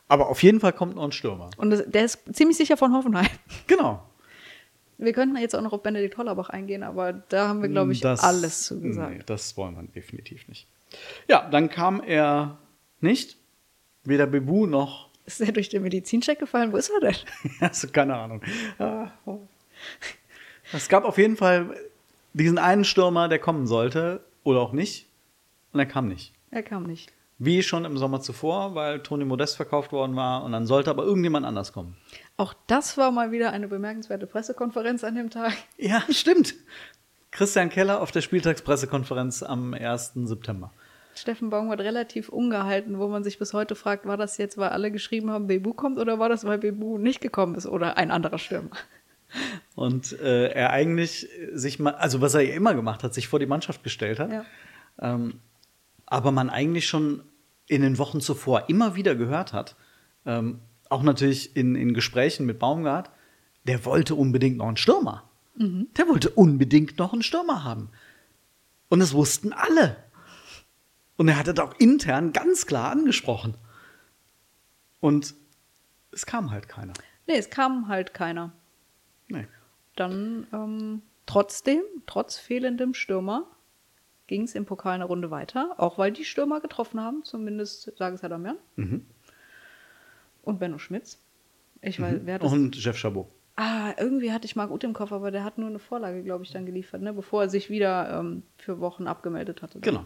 Aber auf jeden Fall kommt noch ein Stürmer. Und das, der ist ziemlich sicher von Hoffenheim. Genau. Wir könnten jetzt auch noch auf Benedikt Hollerbach eingehen, aber da haben wir, glaube ich, Das- alles zu gesagt. Nee, das wollen wir definitiv nicht. Ja, dann kam er nicht. Weder Bebu noch Ist er durch den Medizincheck gefallen? Wo ist er denn? Also keine Ahnung. Ja. Es gab auf jeden Fall diesen einen Stürmer, der kommen sollte oder auch nicht. Und er kam nicht. Er kam nicht. Wie schon im Sommer zuvor, weil Toni Modest verkauft worden war und dann sollte aber irgendjemand anders kommen. Auch das war mal wieder eine bemerkenswerte Pressekonferenz an dem Tag. Ja, stimmt. Christian Keller auf der Spieltagspressekonferenz am 1. September. Steffen Baumgart relativ ungehalten, wo man sich bis heute fragt, war das jetzt, weil alle geschrieben haben, Bebu kommt oder war das, weil Bebu nicht gekommen ist oder ein anderer Stürmer? Und äh, er eigentlich sich mal, also was er ja immer gemacht hat, sich vor die Mannschaft gestellt hat. Ja. Ähm, aber man eigentlich schon in den Wochen zuvor immer wieder gehört hat, ähm, auch natürlich in, in Gesprächen mit Baumgart, der wollte unbedingt noch einen Stürmer. Der wollte unbedingt noch einen Stürmer haben. Und das wussten alle. Und er hat das auch intern ganz klar angesprochen. Und es kam halt keiner. Nee, es kam halt keiner. Nee. Dann ähm, trotzdem, trotz fehlendem Stürmer, ging es im Pokal eine Runde weiter, auch weil die Stürmer getroffen haben, zumindest Sages Adamian Mhm. und Benno Schmitz. Ich weiß, wer hat das? Und Jeff Chabot. Ah, irgendwie hatte ich Marc Uth im Kopf, aber der hat nur eine Vorlage, glaube ich, dann geliefert, ne? bevor er sich wieder ähm, für Wochen abgemeldet hatte. Genau.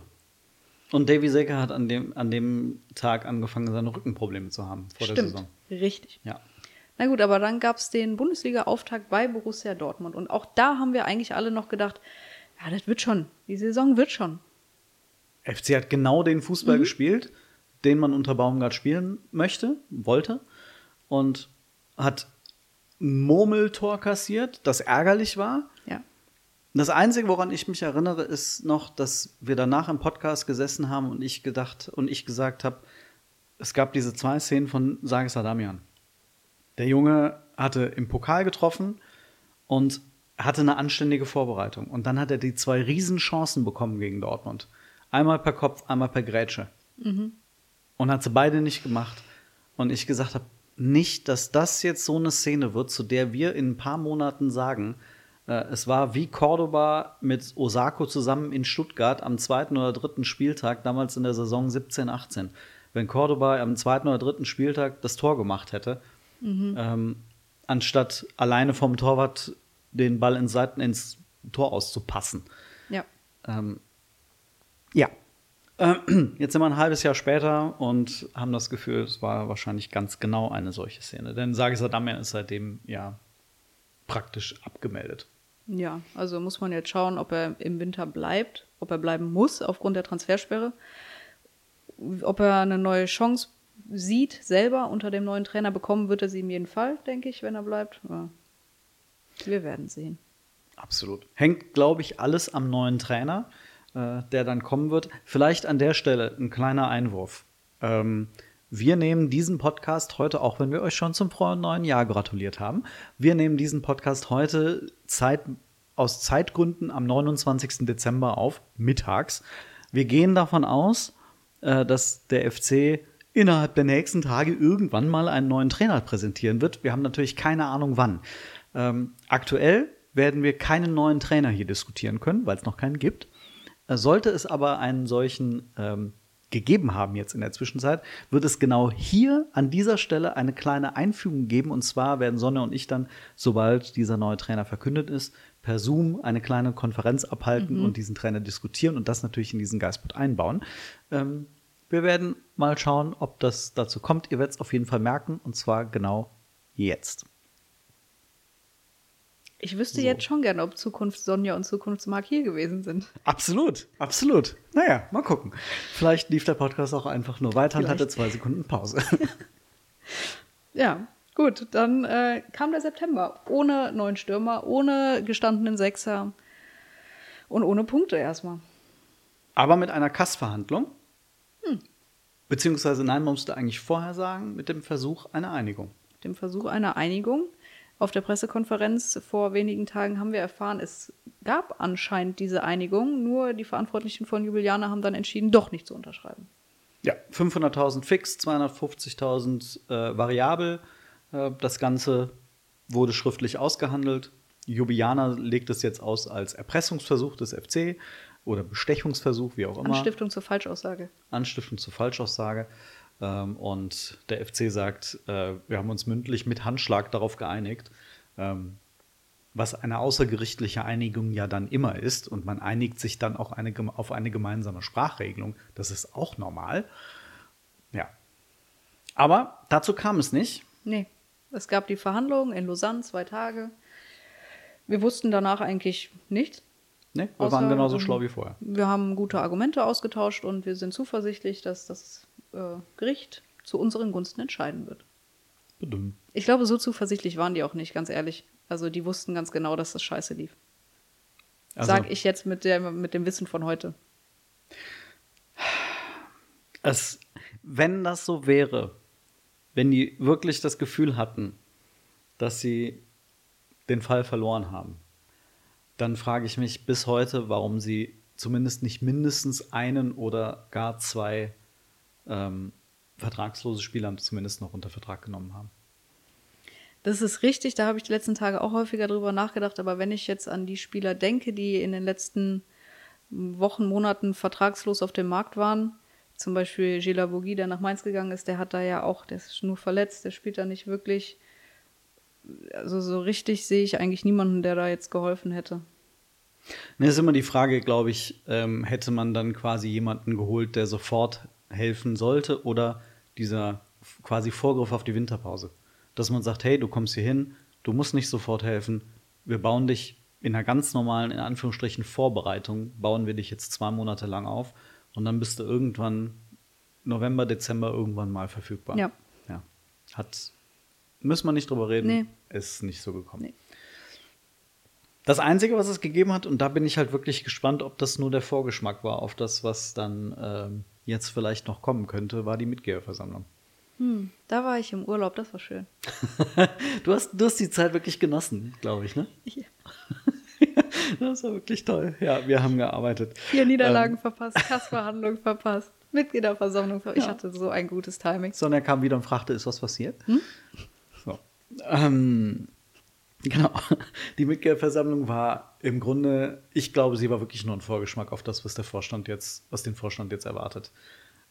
Und Davy Secker hat an dem, an dem Tag angefangen, seine Rückenprobleme zu haben vor der Stimmt, Saison. richtig. Ja. Na gut, aber dann gab es den Bundesliga-Auftakt bei Borussia Dortmund. Und auch da haben wir eigentlich alle noch gedacht, ja, das wird schon. Die Saison wird schon. FC hat genau den Fußball gespielt, den man unter Baumgart spielen möchte, wollte. Und hat ein Murmeltor kassiert, das ärgerlich war. Ja. Das Einzige, woran ich mich erinnere, ist noch, dass wir danach im Podcast gesessen haben und ich gedacht und ich gesagt habe, es gab diese zwei Szenen von Sages Adamian. Der Junge hatte im Pokal getroffen und hatte eine anständige Vorbereitung. Und dann hat er die zwei Riesenchancen bekommen gegen Dortmund. Einmal per Kopf, einmal per Grätsche. Und hat sie beide nicht gemacht. Und ich gesagt habe, nicht, dass das jetzt so eine Szene wird, zu der wir in ein paar Monaten sagen, äh, es war wie Cordoba mit Osako zusammen in Stuttgart am zweiten oder dritten Spieltag, damals in der Saison 17, 18. Wenn Cordoba am zweiten oder dritten Spieltag das Tor gemacht hätte, ähm, anstatt alleine vom Torwart den Ball ins Seiten ins Tor auszupassen. Ja. Ähm, ja. Ähm, jetzt sind wir ein halbes Jahr später und haben das Gefühl, es war wahrscheinlich ganz genau eine solche Szene. Denn Sagi Sadamian ist seitdem ja praktisch abgemeldet. Ja, also muss man jetzt schauen, ob er im Winter bleibt, ob er bleiben muss aufgrund der Transfersperre, ob er eine neue Chance sieht, selber unter dem neuen Trainer bekommen, wird er sie in jedem Fall, denke ich, wenn er bleibt. Ja. Wir werden sehen. Absolut. Hängt, glaube ich, alles am neuen Trainer, äh, der dann kommen wird. Vielleicht an der Stelle ein kleiner Einwurf. Ähm, wir nehmen diesen Podcast heute, auch wenn wir euch schon zum neuen Jahr gratuliert haben, wir nehmen diesen Podcast heute Zeit, aus Zeitgründen am 29. Dezember auf, mittags. Wir gehen davon aus, äh, dass der FC innerhalb der nächsten Tage irgendwann mal einen neuen Trainer präsentieren wird. Wir haben natürlich keine Ahnung wann. Ähm, aktuell werden wir keinen neuen Trainer hier diskutieren können, weil es noch keinen gibt. Äh, Sollte es aber einen solchen ähm, gegeben haben jetzt in der Zwischenzeit, wird es genau hier an dieser Stelle eine kleine Einfügung geben. Und zwar werden Sonne und ich dann, sobald dieser neue Trainer verkündet ist, per Zoom eine kleine Konferenz abhalten und diesen Trainer diskutieren und das natürlich in diesen Geistbot einbauen. Ähm, wir werden mal schauen, ob das dazu kommt. Ihr werdet es auf jeden Fall merken und zwar genau jetzt. Ich wüsste So. jetzt schon gerne, ob Zukunft Sonja und Zukunftsmark hier gewesen sind. Absolut, absolut. Naja, mal gucken. Vielleicht lief der Podcast auch einfach nur weiter und Vielleicht. hatte zwei Sekunden Pause. Ja, gut, dann äh, kam der September ohne neuen Stürmer, ohne gestandenen Sechser und ohne Punkte erstmal. Aber mit einer Kassverhandlung. Beziehungsweise, nein, man musste eigentlich vorher sagen, mit dem Versuch einer Einigung. Dem Versuch einer Einigung. Auf der Pressekonferenz vor wenigen Tagen haben wir erfahren, es gab anscheinend diese Einigung, nur die Verantwortlichen von Jubiliana haben dann entschieden, doch nicht zu unterschreiben. Ja, 500.000 fix, 250.000 äh, variabel. Äh, das Ganze wurde schriftlich ausgehandelt. Jubiana legt es jetzt aus als Erpressungsversuch des FC oder Bestechungsversuch, wie auch immer. Anstiftung zur Falschaussage. Anstiftung zur Falschaussage. Ähm, und der FC sagt, äh, wir haben uns mündlich mit Handschlag darauf geeinigt, ähm, was eine außergerichtliche Einigung ja dann immer ist. Und man einigt sich dann auch eine, auf eine gemeinsame Sprachregelung. Das ist auch normal. Ja. Aber dazu kam es nicht. Nee, es gab die Verhandlungen in Lausanne, zwei Tage. Wir wussten danach eigentlich nichts. Nee, wir Außer, waren genauso ähm, schlau wie vorher. Wir haben gute Argumente ausgetauscht und wir sind zuversichtlich, dass das äh, Gericht zu unseren Gunsten entscheiden wird. Bedummt. Ich glaube, so zuversichtlich waren die auch nicht, ganz ehrlich. Also die wussten ganz genau, dass das scheiße lief. Also, Sag ich jetzt mit, der, mit dem Wissen von heute. Es, wenn das so wäre, wenn die wirklich das Gefühl hatten, dass sie den Fall verloren haben, dann frage ich mich bis heute, warum sie zumindest nicht mindestens einen oder gar zwei ähm, vertragslose Spieler zumindest noch unter Vertrag genommen haben. Das ist richtig, da habe ich die letzten Tage auch häufiger drüber nachgedacht, aber wenn ich jetzt an die Spieler denke, die in den letzten Wochen, Monaten vertragslos auf dem Markt waren, zum Beispiel Gila Bogi, der nach Mainz gegangen ist, der hat da ja auch, der ist nur verletzt, der spielt da nicht wirklich. Also so richtig sehe ich eigentlich niemanden, der da jetzt geholfen hätte. Ne, ist immer die Frage, glaube ich, ähm, hätte man dann quasi jemanden geholt, der sofort helfen sollte oder dieser quasi Vorgriff auf die Winterpause. Dass man sagt, hey, du kommst hier hin, du musst nicht sofort helfen, wir bauen dich in einer ganz normalen, in Anführungsstrichen, Vorbereitung, bauen wir dich jetzt zwei Monate lang auf und dann bist du irgendwann November, Dezember irgendwann mal verfügbar. Ja. ja. Hat, müssen wir nicht drüber reden, Nee. ist nicht so gekommen. Nee. Das Einzige, was es gegeben hat, und da bin ich halt wirklich gespannt, ob das nur der Vorgeschmack war auf das, was dann ähm, jetzt vielleicht noch kommen könnte, war die Mitgliederversammlung. Hm, da war ich im Urlaub, das war schön. Du hast, du hast die Zeit wirklich genossen, glaube ich, ne? Ja. Das war wirklich toll. Ja, wir haben gearbeitet. Vier Niederlagen Ähm, verpasst, Kassverhandlung verpasst, Mitgliederversammlung verpasst. Ich Ja. hatte so ein gutes Timing. Sonja kam wieder und fragte, ist was passiert? So. Ähm, genau. Die Mitgliederversammlung war im Grunde, ich glaube, sie war wirklich nur ein Vorgeschmack auf das, was der Vorstand jetzt, was den Vorstand jetzt erwartet.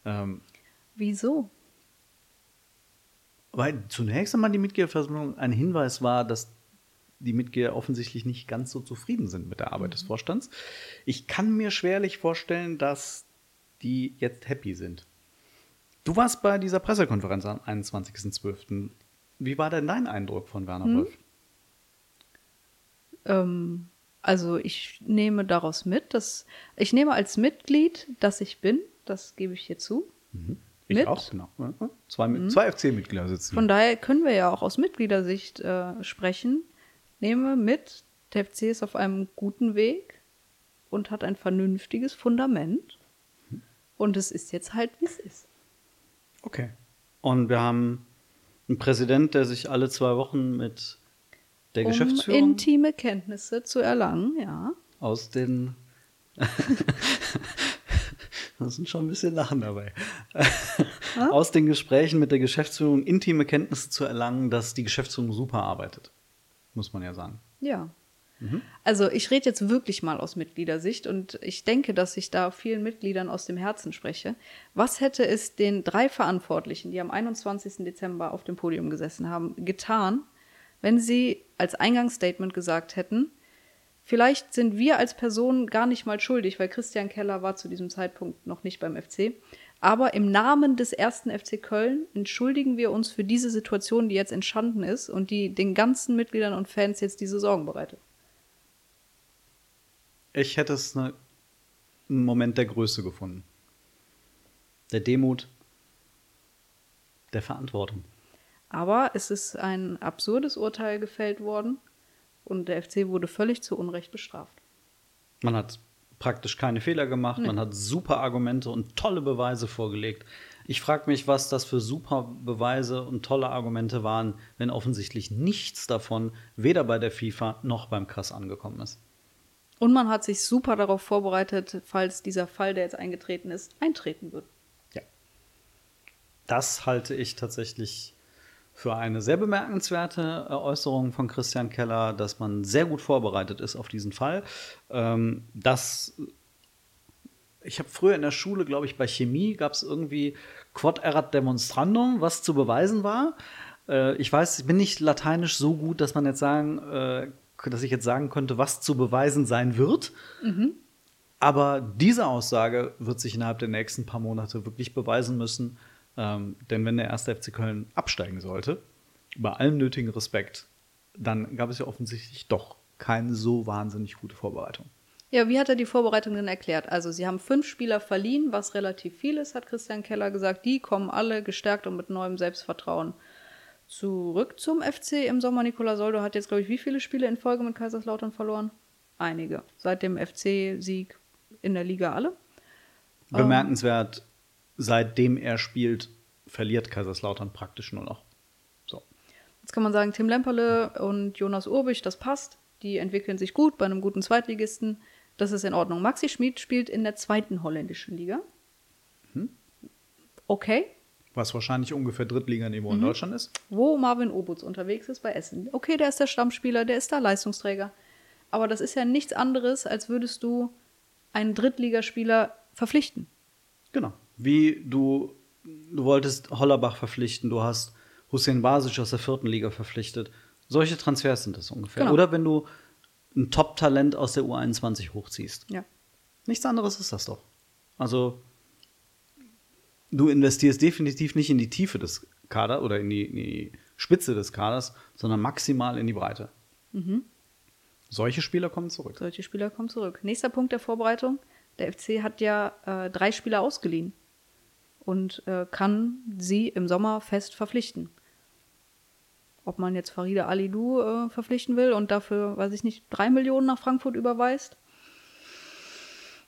Ähm, Wieso? Weil zunächst einmal die Mitgliederversammlung ein Hinweis war, dass die Mitglieder offensichtlich nicht ganz so zufrieden sind mit der Arbeit des Vorstands. Ich kann mir schwerlich vorstellen, dass die jetzt happy sind. Du warst bei dieser Pressekonferenz am 21.12. Wie war denn dein Eindruck von Werner Wolf? Ähm, also ich nehme daraus mit, dass ich nehme als Mitglied, dass ich bin, das gebe ich hier zu. Ich Mit? auch, genau. Zwei, mit- zwei FC-Mitglieder sitzen. Von daher können wir ja auch aus Mitgliedersicht äh, sprechen. Nehme mit, der FC ist auf einem guten Weg und hat ein vernünftiges Fundament. Und es ist jetzt halt, wie es ist. Okay. Und wir haben einen Präsident, der sich alle zwei Wochen mit der Um Geschäftsführung intime Kenntnisse zu erlangen, ja. aus den. da sind schon ein bisschen Lachen dabei. aus den Gesprächen mit der Geschäftsführung intime Kenntnisse zu erlangen, dass die Geschäftsführung super arbeitet. Muss man ja sagen. Ja. Also ich rede jetzt wirklich mal aus Mitgliedersicht und ich denke, dass ich da vielen Mitgliedern aus dem Herzen spreche. Was hätte es den drei Verantwortlichen, die am 21. Dezember auf dem Podium gesessen haben, getan, wenn sie als Eingangsstatement gesagt hätten, vielleicht sind wir als Person gar nicht mal schuldig, weil Christian Keller war zu diesem Zeitpunkt noch nicht beim FC. Aber im Namen des ersten FC Köln entschuldigen wir uns für diese Situation, die jetzt entstanden ist und die den ganzen Mitgliedern und Fans jetzt diese Sorgen bereitet. Ich hätte es eine, einen Moment der Größe gefunden. Der Demut, der Verantwortung. Aber es ist ein absurdes Urteil gefällt worden und der FC wurde völlig zu Unrecht bestraft. Man hat praktisch keine Fehler gemacht, man hat super Argumente und tolle Beweise vorgelegt. Ich frage mich, was das für super Beweise und tolle Argumente waren, wenn offensichtlich nichts davon weder bei der FIFA noch beim Kass angekommen ist. Und man hat sich super darauf vorbereitet, falls dieser Fall, der jetzt eingetreten ist, eintreten wird. Ja. Das halte ich tatsächlich für eine sehr bemerkenswerte äh, Äußerung von Christian Keller, dass man sehr gut vorbereitet ist auf diesen Fall. Ähm, das ich habe früher in der Schule, glaube ich, bei Chemie gab es irgendwie Quod erat demonstrandum, was zu beweisen war. Äh, ich weiß, ich bin nicht lateinisch so gut, dass man jetzt sagen, äh, dass ich jetzt sagen könnte, was zu beweisen sein wird. Aber diese Aussage wird sich innerhalb der nächsten paar Monate wirklich beweisen müssen. Ähm, denn wenn der erste FC Köln absteigen sollte, bei allem nötigen Respekt, dann gab es ja offensichtlich doch keine so wahnsinnig gute Vorbereitung. Ja, wie hat er die Vorbereitung denn erklärt? Also, sie haben fünf Spieler verliehen, was relativ viel ist, hat Christian Keller gesagt. Die kommen alle gestärkt und mit neuem Selbstvertrauen zurück zum FC im Sommer. Nicola Soldo hat jetzt, glaube ich, wie viele Spiele in Folge mit Kaiserslautern verloren? Einige. Seit dem FC-Sieg in der Liga alle. Bemerkenswert, seitdem er spielt, verliert Kaiserslautern praktisch nur noch. So. Jetzt kann man sagen, Tim Lemperle und Jonas Urbich, das passt. Die entwickeln sich gut bei einem guten Zweitligisten. Das ist in Ordnung. Maxi Schmid spielt in der zweiten holländischen Liga. Okay. Was wahrscheinlich ungefähr Drittliganiveau in Deutschland ist. Wo Marvin Obutz unterwegs ist bei Essen. Okay, der ist der Stammspieler, der ist da Leistungsträger. Aber das ist ja nichts anderes, als würdest du einen Drittligaspieler verpflichten. Genau. Wie du, du wolltest Hollerbach verpflichten, du hast Hussein Basic aus der vierten Liga verpflichtet. Solche Transfers sind das ungefähr. Genau. Oder wenn du ein Top-Talent aus der U21 hochziehst. Ja. Nichts anderes ist das doch. Also, du investierst definitiv nicht in die Tiefe des Kaders oder in die, in die Spitze des Kaders, sondern maximal in die Breite. Solche Spieler kommen zurück. Solche Spieler kommen zurück. Nächster Punkt der Vorbereitung. Der FC hat ja äh, drei Spieler ausgeliehen und äh, kann sie im Sommer fest verpflichten. Ob man jetzt Farida Alidou äh, verpflichten will und dafür, weiß ich nicht, drei Millionen nach Frankfurt überweist.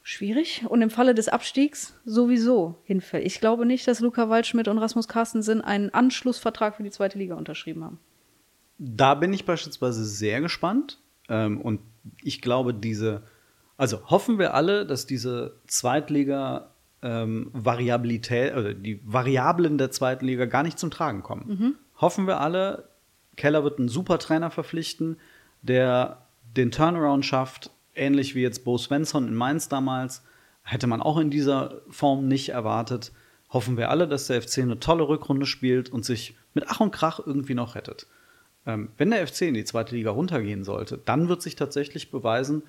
Schwierig. Und im Falle des Abstiegs sowieso hinfällt. Ich glaube nicht, dass Luca Waldschmidt und Rasmus Carstensen einen Anschlussvertrag für die zweite Liga unterschrieben haben. Da bin ich beispielsweise sehr gespannt. Ähm, und ich glaube, diese, also hoffen wir alle, dass diese Zweitliga-Variabilität oder die Variablen der zweiten Liga gar nicht zum Tragen kommen. Hoffen wir alle, Keller wird einen super Trainer verpflichten, der den Turnaround schafft, ähnlich wie jetzt Bo Svensson in Mainz damals. Hätte man auch in dieser Form nicht erwartet. Hoffen wir alle, dass der FC eine tolle Rückrunde spielt und sich mit Ach und Krach irgendwie noch rettet. Ähm, wenn der FC in die zweite Liga runtergehen sollte, dann wird sich tatsächlich beweisen,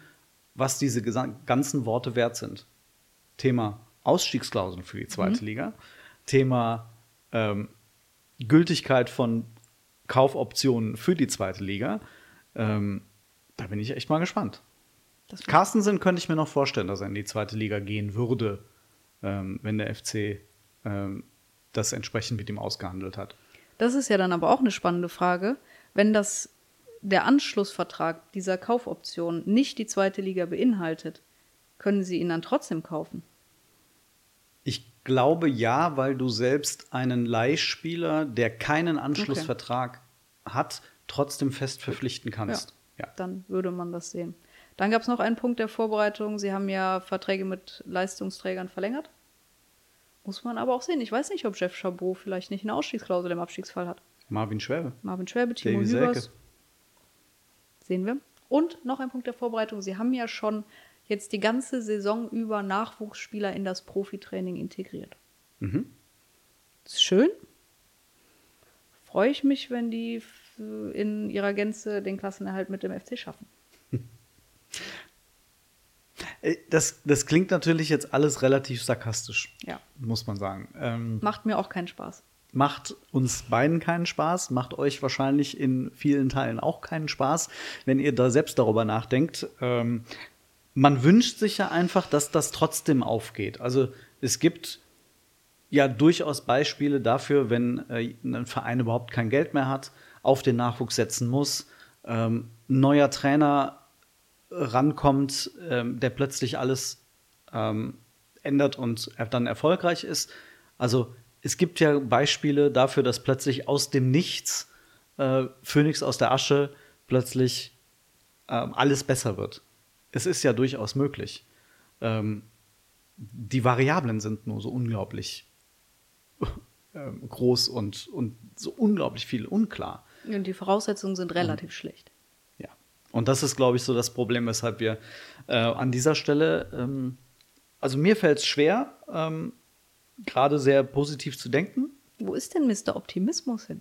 was diese ganzen Worte wert sind. Thema Ausstiegsklauseln für die zweite Liga, Thema ähm, Gültigkeit von Kaufoptionen für die zweite Liga. Ähm, da bin ich echt mal gespannt. Carstensen könnte ich mir noch vorstellen, dass er in die zweite Liga gehen würde, ähm, wenn der FC ähm, das entsprechend mit ihm ausgehandelt hat. Das ist ja dann aber auch eine spannende Frage. Wenn das der Anschlussvertrag dieser Kaufoption nicht die zweite Liga beinhaltet, können Sie ihn dann trotzdem kaufen? Ich glaube ja, weil du selbst einen Leihspieler, der keinen Anschlussvertrag hat, trotzdem fest verpflichten kannst. Ja. Dann würde man das sehen. Dann gab es noch einen Punkt der Vorbereitung. Sie haben ja Verträge mit Leistungsträgern verlängert. Muss man aber auch sehen. Ich weiß nicht, ob Jeff Chabot vielleicht nicht eine Ausstiegsklausel im Abstiegsfall hat. Marvin Schwäbe. Marvin Schwäbe, Timo Hübers. Sehen wir. Und noch ein Punkt der Vorbereitung. Sie haben ja schon jetzt die ganze Saison über Nachwuchsspieler in das Profitraining integriert. Mhm. Ist schön. Freue ich mich, wenn die in ihrer Gänze den Klassenerhalt mit dem FC schaffen. Äh, Das, das klingt natürlich jetzt alles relativ sarkastisch, Ja. muss man sagen. Ähm, Macht mir auch keinen Spaß. macht uns beiden keinen Spaß, macht euch wahrscheinlich in vielen Teilen auch keinen Spaß, wenn ihr da selbst darüber nachdenkt. Ähm, man wünscht sich ja einfach, dass das trotzdem aufgeht. Also es gibt ja durchaus Beispiele dafür, wenn äh, ein Verein überhaupt kein Geld mehr hat, auf den Nachwuchs setzen muss, ähm, ein neuer Trainer rankommt, ähm, der plötzlich alles ähm, ändert und dann erfolgreich ist. Also es gibt ja Beispiele dafür, dass plötzlich aus dem Nichts, äh, Phönix aus der Asche, plötzlich ähm, alles besser wird. Es ist ja durchaus möglich. Ähm, die Variablen sind nur so unglaublich ähm, groß und, und so unglaublich viel unklar. Und die Voraussetzungen sind relativ schlecht. Ja. Und das ist, glaube ich, so das Problem, weshalb wir äh, an dieser Stelle, ähm, also mir fällt es schwer, ähm, gerade sehr positiv zu denken. Wo ist denn Mr. Optimismus hin?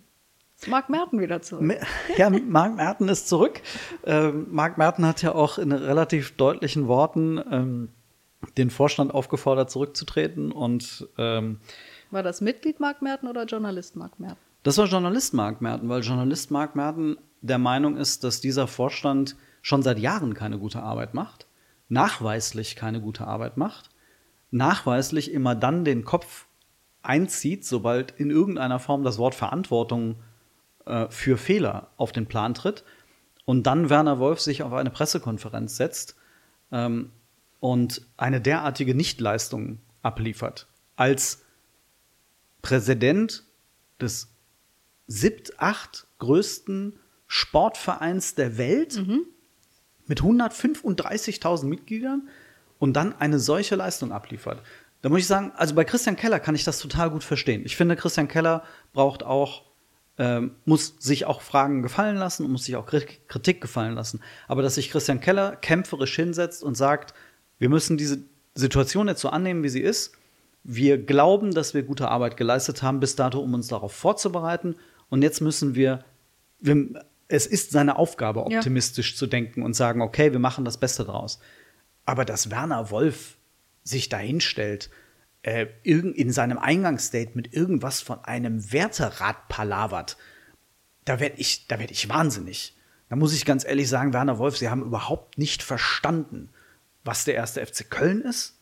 Ist Marc Merten wieder zurück. Ja, Marc Merten ist zurück. Ähm, Marc Merten hat ja auch in relativ deutlichen Worten ähm, den Vorstand aufgefordert, zurückzutreten. Und ähm, War das Mitglied Marc Merten oder Journalist Marc Merten? das war Journalist Marc Merten, weil Journalist Marc Merten der Meinung ist, dass dieser Vorstand schon seit Jahren keine gute Arbeit macht. nachweislich keine gute Arbeit macht, nachweislich immer dann den Kopf einzieht, sobald in irgendeiner Form das Wort Verantwortung äh, für Fehler auf den Plan tritt und dann Werner Wolf sich auf eine Pressekonferenz setzt ähm, und eine derartige Nichtleistung abliefert als Präsident des siebt, acht größten Sportvereins der Welt mit 135.000 Mitgliedern und dann eine solche Leistung abliefert. Da muss ich sagen, also bei Christian Keller kann ich das total gut verstehen. Ich finde, Christian Keller braucht auch, ähm, muss sich auch Fragen gefallen lassen und muss sich auch Kri- Kritik gefallen lassen. Aber dass sich Christian Keller kämpferisch hinsetzt und sagt, wir müssen diese Situation jetzt so annehmen, wie sie ist. Wir glauben, dass wir gute Arbeit geleistet haben bis dato, um uns darauf vorzubereiten. Und jetzt müssen wir, wir es ist seine Aufgabe, Ja. optimistisch zu denken und sagen, okay, wir machen das Beste draus. Aber dass Werner Wolf sich dahinstellt, äh, in seinem Eingangsstatement irgendwas von einem Werterat palavert, da werde ich, werd ich wahnsinnig. Da muss ich ganz ehrlich sagen, Werner Wolf, Sie haben überhaupt nicht verstanden, was der erste FC Köln ist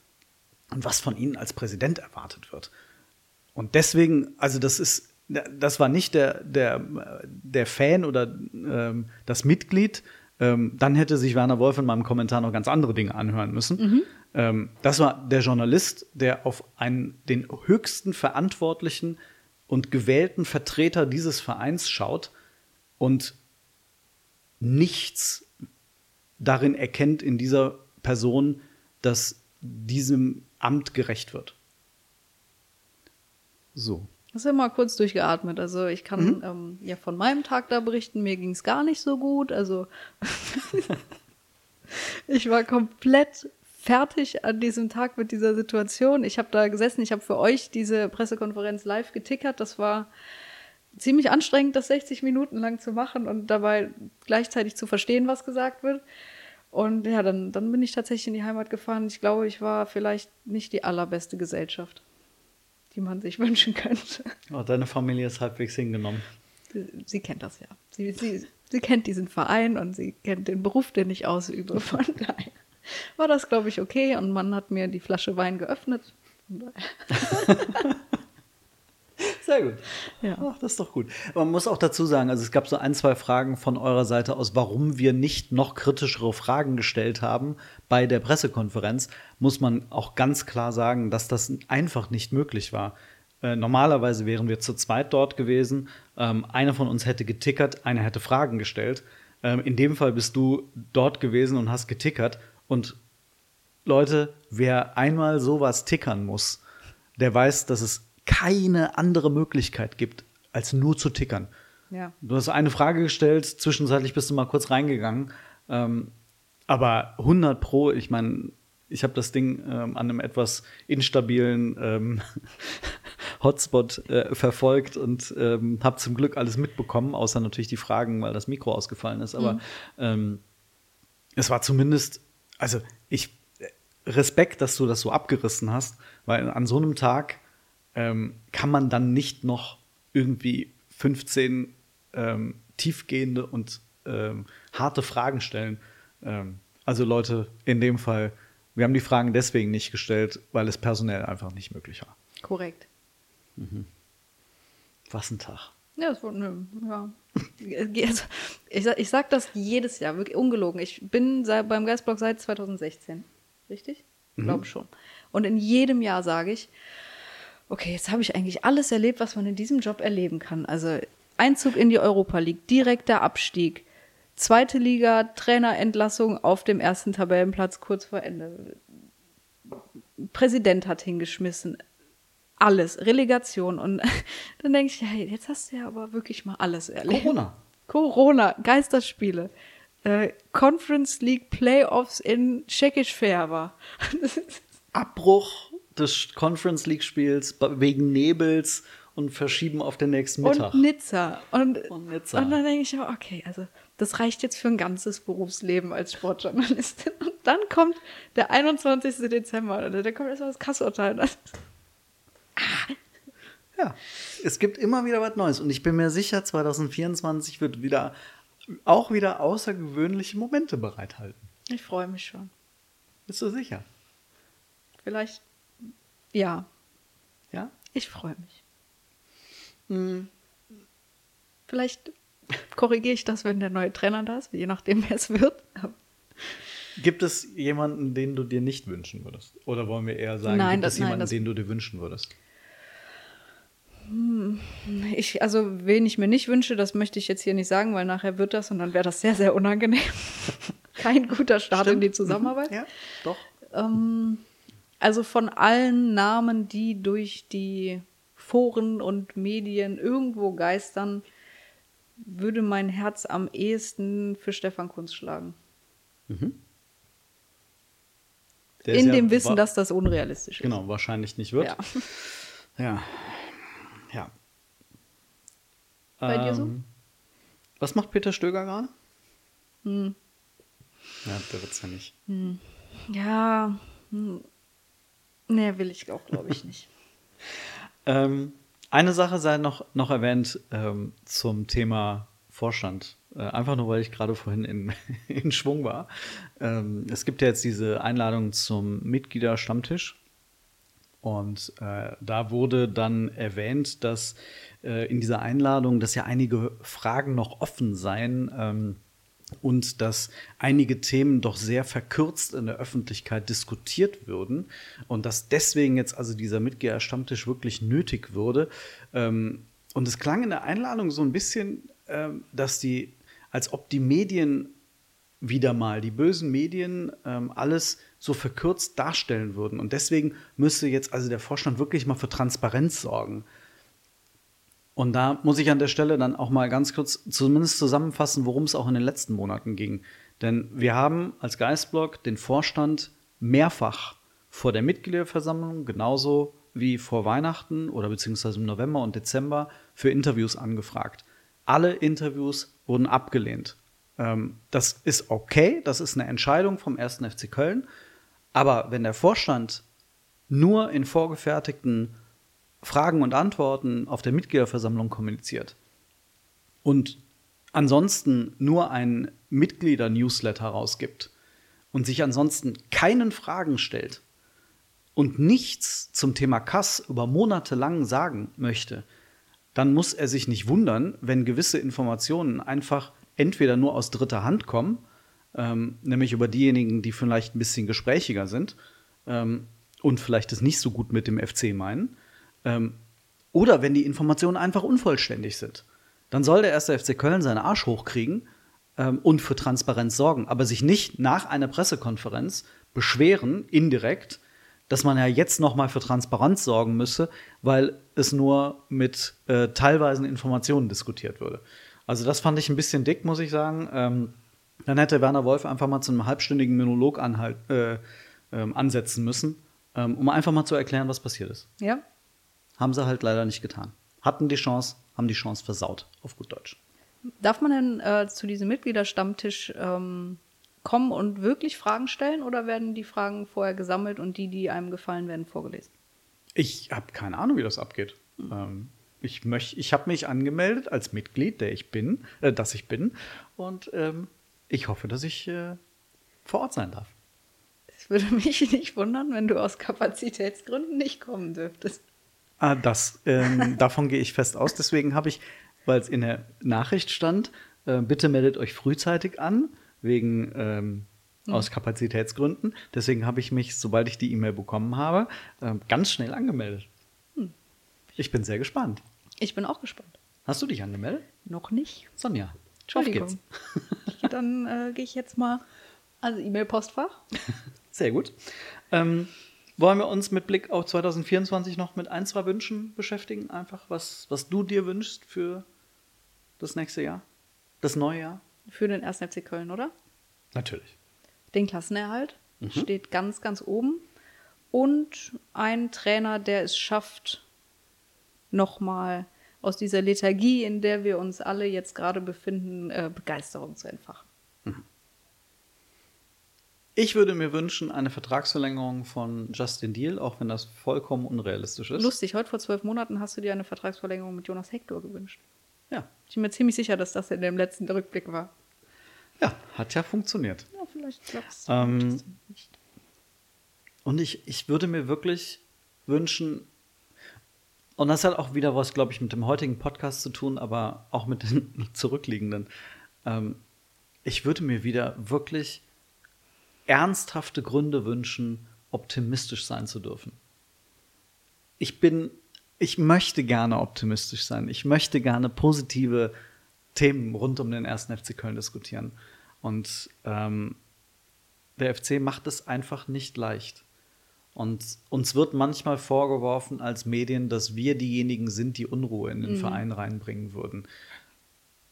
und was von Ihnen als Präsident erwartet wird. Und deswegen, also das ist, das war nicht der, der, der Fan oder ähm, das Mitglied. Ähm, dann hätte sich Werner Wolf in meinem Kommentar noch ganz andere Dinge anhören müssen. Ähm, das war der Journalist, der auf einen, den höchsten verantwortlichen und gewählten Vertreter dieses Vereins schaut und nichts darin erkennt in dieser Person, dass diesem Amt gerecht wird. So. Hast du mal kurz durchgeatmet. Also ich kann ähm, ja von meinem Tag da berichten. Mir ging es gar nicht so gut. Also ich war komplett fertig an diesem Tag mit dieser Situation. Ich habe da gesessen. Ich habe für euch diese Pressekonferenz live getickert. Das war ziemlich anstrengend, das 60 Minuten lang zu machen und dabei gleichzeitig zu verstehen, was gesagt wird. Und ja, dann, dann bin ich tatsächlich in die Heimat gefahren. Ich glaube, ich war vielleicht nicht die allerbeste Gesellschaft, die man sich wünschen könnte. Oh, deine Familie ist halbwegs hingenommen. Sie, sie kennt das ja. Sie, sie, sie kennt diesen Verein und sie kennt den Beruf, den ich ausübe. Von daher war das, glaube ich, okay. Und man hat mir die Flasche Wein geöffnet. Sehr gut. Ja. Ach, das ist doch gut. Man muss auch dazu sagen, also es gab so ein, zwei Fragen von eurer Seite aus, warum wir nicht noch kritischere Fragen gestellt haben bei der Pressekonferenz, muss man auch ganz klar sagen, dass das einfach nicht möglich war. Äh, normalerweise wären wir zu zweit dort gewesen. Ähm, einer von uns hätte getickert, einer hätte Fragen gestellt. Ähm, in dem Fall bist du dort gewesen und hast getickert. Und Leute, wer einmal sowas tickern muss, der weiß, dass es keine andere Möglichkeit gibt, als nur zu tickern. ja. Du hast eine Frage gestellt, zwischenzeitlich bist du mal kurz reingegangen. Ähm, aber 100 Pro, ich meine, ich habe das Ding ähm, an einem etwas instabilen ähm, Hotspot äh, verfolgt und ähm, habe zum Glück alles mitbekommen, außer natürlich die Fragen, weil das Mikro ausgefallen ist. Aber ähm, es war zumindest, also ich Respekt, dass du das so abgerissen hast, weil an so einem Tag ähm, kann man dann nicht noch irgendwie 15 ähm, tiefgehende und ähm, harte Fragen stellen. Ähm, also Leute, in dem Fall, wir haben die Fragen deswegen nicht gestellt, weil es personell einfach nicht möglich war. Korrekt. Was ein Tag. Ja, es wurde, nö, ja. Also, Ich, sag- ich sag das jedes Jahr, wirklich ungelogen. Ich bin seit, beim Geistblog seit 2016. Richtig? Ich glaube schon. Und in jedem Jahr sage ich, okay, jetzt habe ich eigentlich alles erlebt, was man in diesem Job erleben kann. Also Einzug in die Europa League, direkter Abstieg, zweite Liga, Trainerentlassung auf dem ersten Tabellenplatz kurz vor Ende. Präsident hat hingeschmissen, alles, Relegation. Und dann denke ich, hey, jetzt hast du ja aber wirklich mal alles erlebt. Corona. Corona, Geisterspiele, äh, Conference League Playoffs in Tschechisch Färber. Abbruch des Conference League Spiels wegen Nebels und verschieben auf den nächsten Mittag. Und Nizza. Und, Und Nizza. und dann denke ich, okay, also das reicht jetzt für ein ganzes Berufsleben als Sportjournalistin. Und dann kommt der 21. Dezember, oder da kommt erstmal das Kassurteil. Ja, es gibt immer wieder was Neues und ich bin mir sicher, 2024 wird wieder auch wieder außergewöhnliche Momente bereithalten. Ich freue mich schon. Bist du sicher? Vielleicht, ja, Ja? ich freue mich. Vielleicht korrigiere ich das, wenn der neue Trainer da ist, je nachdem, wer es wird. Gibt es jemanden, den du dir nicht wünschen würdest? Oder wollen wir eher sagen, Nein, gibt das- es nein, jemanden, das- den du dir wünschen würdest? Ich, also, wen ich mir nicht wünsche, das möchte ich jetzt hier nicht sagen, weil nachher wird das und dann wäre das sehr, sehr unangenehm. Kein guter Start in die Zusammenarbeit. Ja, doch. Ähm, also von allen Namen, die durch die Foren und Medien irgendwo geistern, würde mein Herz am ehesten für Stefan Kunz schlagen. Ist in ja dem Wissen, dass das unrealistisch ist. Genau, wahrscheinlich nicht wird. Ja. Ja. Bei dir so? Ähm, Was macht Peter Stöger gerade? Hm. Ja, der wird's ja nicht. Ja. Hm. Nee, will ich auch, glaube ich, nicht. Ähm, eine Sache sei noch, noch erwähnt ähm, zum Thema Vorstand. Äh, einfach nur, weil ich gerade vorhin in, in Schwung war. Ähm, es gibt ja jetzt diese Einladung zum Mitgliederstammtisch. Und äh, da wurde dann erwähnt, dass äh, in dieser Einladung, dass ja einige Fragen noch offen seien ähm, und dass einige Themen doch sehr verkürzt in der Öffentlichkeit diskutiert würden und dass deswegen jetzt also dieser Mitgliederstammtisch wirklich nötig würde. Ähm, und es klang in der Einladung so ein bisschen, ähm, dass die, als ob die Medien wieder mal die bösen Medien ähm, alles so verkürzt darstellen würden. Und deswegen müsste jetzt also der Vorstand wirklich mal für Transparenz sorgen. Und da muss ich an der Stelle dann auch mal ganz kurz zumindest zusammenfassen, worum es auch in den letzten Monaten ging. Denn wir haben als Geistblock den Vorstand mehrfach vor der Mitgliederversammlung, genauso wie vor Weihnachten oder beziehungsweise im November und Dezember, für Interviews angefragt. Alle Interviews wurden abgelehnt. Ähm, das ist okay, das ist eine Entscheidung vom 1. FC Köln. Aber wenn der Vorstand nur in vorgefertigten Fragen und Antworten auf der Mitgliederversammlung kommuniziert und ansonsten nur ein Mitglieder-Newsletter rausgibt und sich ansonsten keinen Fragen stellt und nichts zum Thema Kass über Monate lang sagen möchte, dann muss er sich nicht wundern, wenn gewisse Informationen einfach entweder nur aus dritter Hand kommen, ähm, nämlich über diejenigen, die vielleicht ein bisschen gesprächiger sind ähm, und vielleicht es nicht so gut mit dem FC meinen, ähm, oder wenn die Informationen einfach unvollständig sind. Dann soll der erste FC Köln seinen Arsch hochkriegen ähm, und für Transparenz sorgen, aber sich nicht nach einer Pressekonferenz beschweren, indirekt, dass man ja jetzt noch mal für Transparenz sorgen müsse, weil es nur mit äh, teilweisen Informationen diskutiert würde. Also das fand ich ein bisschen dick, muss ich sagen. Ähm, dann hätte Werner Wolf einfach mal zu einem halbstündigen Monolog anhalt, äh, ähm, ansetzen müssen, ähm, um einfach mal zu erklären, was passiert ist. Ja. Haben sie halt leider nicht getan. Hatten die Chance, haben die Chance versaut, auf gut Deutsch. Darf man denn äh, zu diesem Mitgliederstammtisch ähm, kommen und wirklich Fragen stellen oder werden die Fragen vorher gesammelt und die, die einem gefallen, werden vorgelesen? Ich habe keine Ahnung, wie das abgeht. Ähm, ich möch, ich habe mich angemeldet als Mitglied, der ich bin, äh, dass ich bin, und ähm, ich hoffe, dass ich äh, vor Ort sein darf. Es würde mich nicht wundern, wenn du aus Kapazitätsgründen nicht kommen dürftest. Ah, das, ähm, davon gehe ich fest aus. Deswegen habe ich, weil es in der Nachricht stand, äh, bitte meldet euch frühzeitig an, wegen ähm, aus Kapazitätsgründen. Deswegen habe ich mich, sobald ich die E-Mail bekommen habe, ähm, ganz schnell angemeldet. Ich bin sehr gespannt. Ich bin auch gespannt. Hast du dich angemeldet? Noch nicht. Sonja, auf Entschuldigung. geht's. Ich- Dann äh, gehe ich jetzt mal ans E-Mail-Postfach. Sehr gut. Ähm, wollen wir uns mit Blick auf 2024 noch mit ein, zwei Wünschen beschäftigen? Einfach, was, was du dir wünschst für das nächste Jahr? Das neue Jahr? Für den 1. FC Köln, oder? Natürlich. Den Klassenerhalt steht ganz, ganz oben. Und ein Trainer, der es schafft, nochmal aus dieser Lethargie, in der wir uns alle jetzt gerade befinden, äh, Begeisterung zu entfachen. Ich würde mir wünschen, eine Vertragsverlängerung von Justin Deal, auch wenn das vollkommen unrealistisch ist. Lustig, heute vor zwölf Monaten hast du dir eine Vertragsverlängerung mit Jonas Hector gewünscht. Ja. Ich bin mir ziemlich sicher, dass das in dem letzten Rückblick war. ja, hat ja funktioniert. Ja, vielleicht klappt es Ähm, nicht. Und ich, ich würde mir wirklich wünschen, und das hat auch wieder was, glaube ich, mit dem heutigen Podcast zu tun, aber auch mit den zurückliegenden. Ähm, ich würde mir wieder wirklich ernsthafte Gründe wünschen, optimistisch sein zu dürfen. Ich bin, ich möchte gerne optimistisch sein. Ich möchte gerne positive Themen rund um den ersten FC Köln diskutieren. Und ähm, der FC macht es einfach nicht leicht. Und uns wird manchmal vorgeworfen als Medien, dass wir diejenigen sind, die Unruhe in den mhm. Verein reinbringen würden.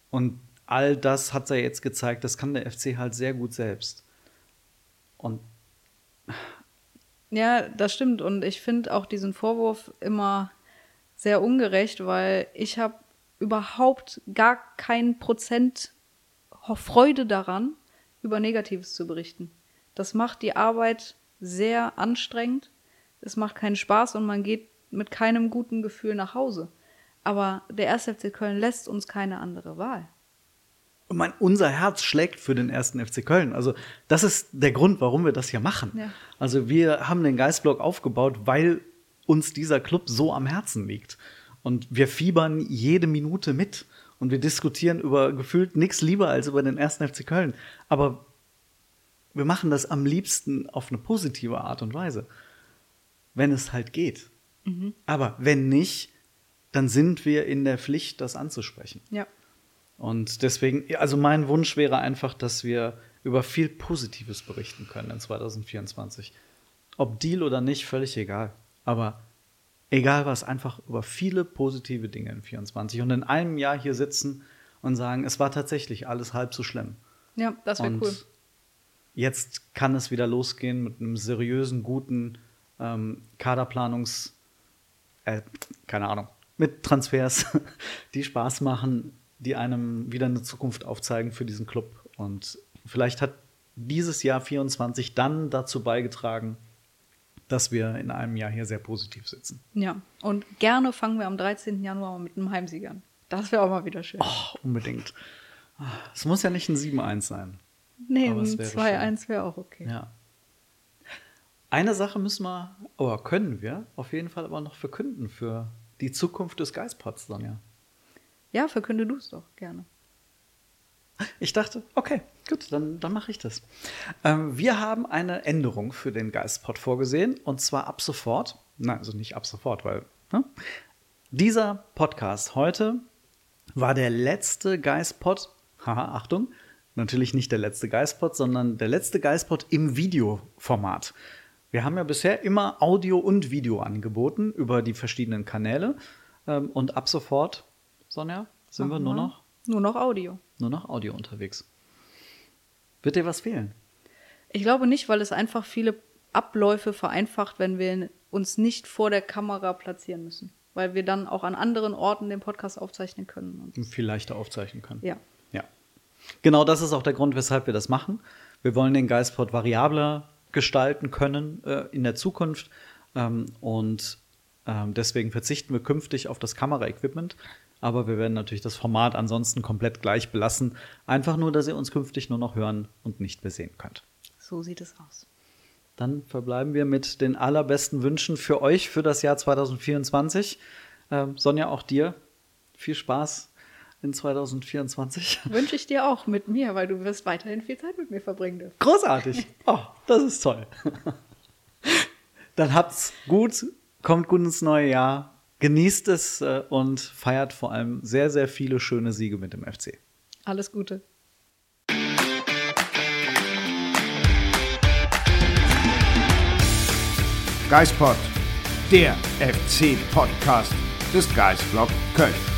Und all das hat er jetzt gezeigt, das kann der FC halt sehr gut selbst. Und ja, das stimmt. Und ich finde auch diesen Vorwurf immer sehr ungerecht, weil ich habe überhaupt gar keinen Prozent Freude daran, über Negatives zu berichten. Das macht die Arbeit sehr anstrengend. Es macht keinen Spaß und man geht mit keinem guten Gefühl nach Hause. Aber der 1. FC Köln lässt uns keine andere Wahl. Und mein, unser Herz schlägt für den ersten FC Köln. Also, das ist der Grund, warum wir das hier machen. Ja. Also, wir haben den Geistblock aufgebaut, weil uns dieser Club so am Herzen liegt. Und wir fiebern jede Minute mit. Und wir diskutieren über gefühlt nichts lieber als über den ersten FC Köln. Aber wir machen das am liebsten auf eine positive Art und Weise. Wenn es halt geht. Mhm. Aber wenn nicht, dann sind wir in der Pflicht, das anzusprechen. Ja. Und deswegen, also mein Wunsch wäre einfach, dass wir über viel Positives berichten können in 2024. Ob Deal oder nicht, völlig egal. Aber egal was, einfach über viele positive Dinge in 24 und in einem Jahr hier sitzen und sagen, es war tatsächlich alles halb so schlimm. Ja, das wäre cool. Jetzt kann es wieder losgehen mit einem seriösen, guten ähm, Kaderplanungs, äh, keine Ahnung, mit Transfers, die Spaß machen, die einem wieder eine Zukunft aufzeigen für diesen Club. Und vielleicht hat dieses Jahr 24 dann dazu beigetragen, dass wir in einem Jahr hier sehr positiv sitzen. Ja, und gerne fangen wir am 13. Januar mit einem Heimsieg an. Das wäre auch mal wieder schön. Oh, unbedingt. Es muss ja nicht ein 7-1 sein. Nee, ein 2-1 wäre auch okay. Ja. Eine Sache müssen wir, oder können wir auf jeden Fall aber noch verkünden für die Zukunft des Geistpots, Sonja. Ja, verkünde du es doch gerne. Ich dachte, okay, gut, dann, dann mache ich das. Ähm, wir haben eine Änderung für den Geistpod vorgesehen und zwar ab sofort. Nein, also nicht ab sofort, weil ne? dieser Podcast heute war der letzte Geistpod. Haha, Achtung, natürlich nicht der letzte Geistpod, sondern der letzte Geistpod im Videoformat. Wir haben ja bisher immer Audio und Video angeboten über die verschiedenen Kanäle ähm, und ab sofort Sonja? Sind Aha. wir nur noch? Nur noch Audio. Nur noch Audio unterwegs. Wird dir was fehlen? Ich glaube nicht, weil es einfach viele Abläufe vereinfacht, wenn wir uns nicht vor der Kamera platzieren müssen. Weil wir dann auch an anderen Orten den Podcast aufzeichnen können. Und viel leichter aufzeichnen können. Ja. Genau das ist auch der Grund, weshalb wir das machen. Wir wollen den Geistpod variabler gestalten können äh, in der Zukunft. Ähm, und ähm, deswegen verzichten wir künftig auf das Kameraequipment aber wir werden natürlich das Format ansonsten komplett gleich belassen. Einfach nur, dass ihr uns künftig nur noch hören und nicht mehr sehen könnt. So sieht es aus. Dann verbleiben wir mit den allerbesten Wünschen für euch für das Jahr 2024. Ähm, Sonja, auch dir viel Spaß in 2024. Wünsche ich dir auch mit mir, weil du wirst weiterhin viel Zeit mit mir verbringen dürfen. Großartig. Oh, das ist toll. Dann habt's gut, kommt gut ins neue Jahr genießt es äh, und feiert vor allem sehr, sehr viele schöne Siege mit dem FC. Alles Gute. Geispod, der FC-Podcast des Geistblog Köln.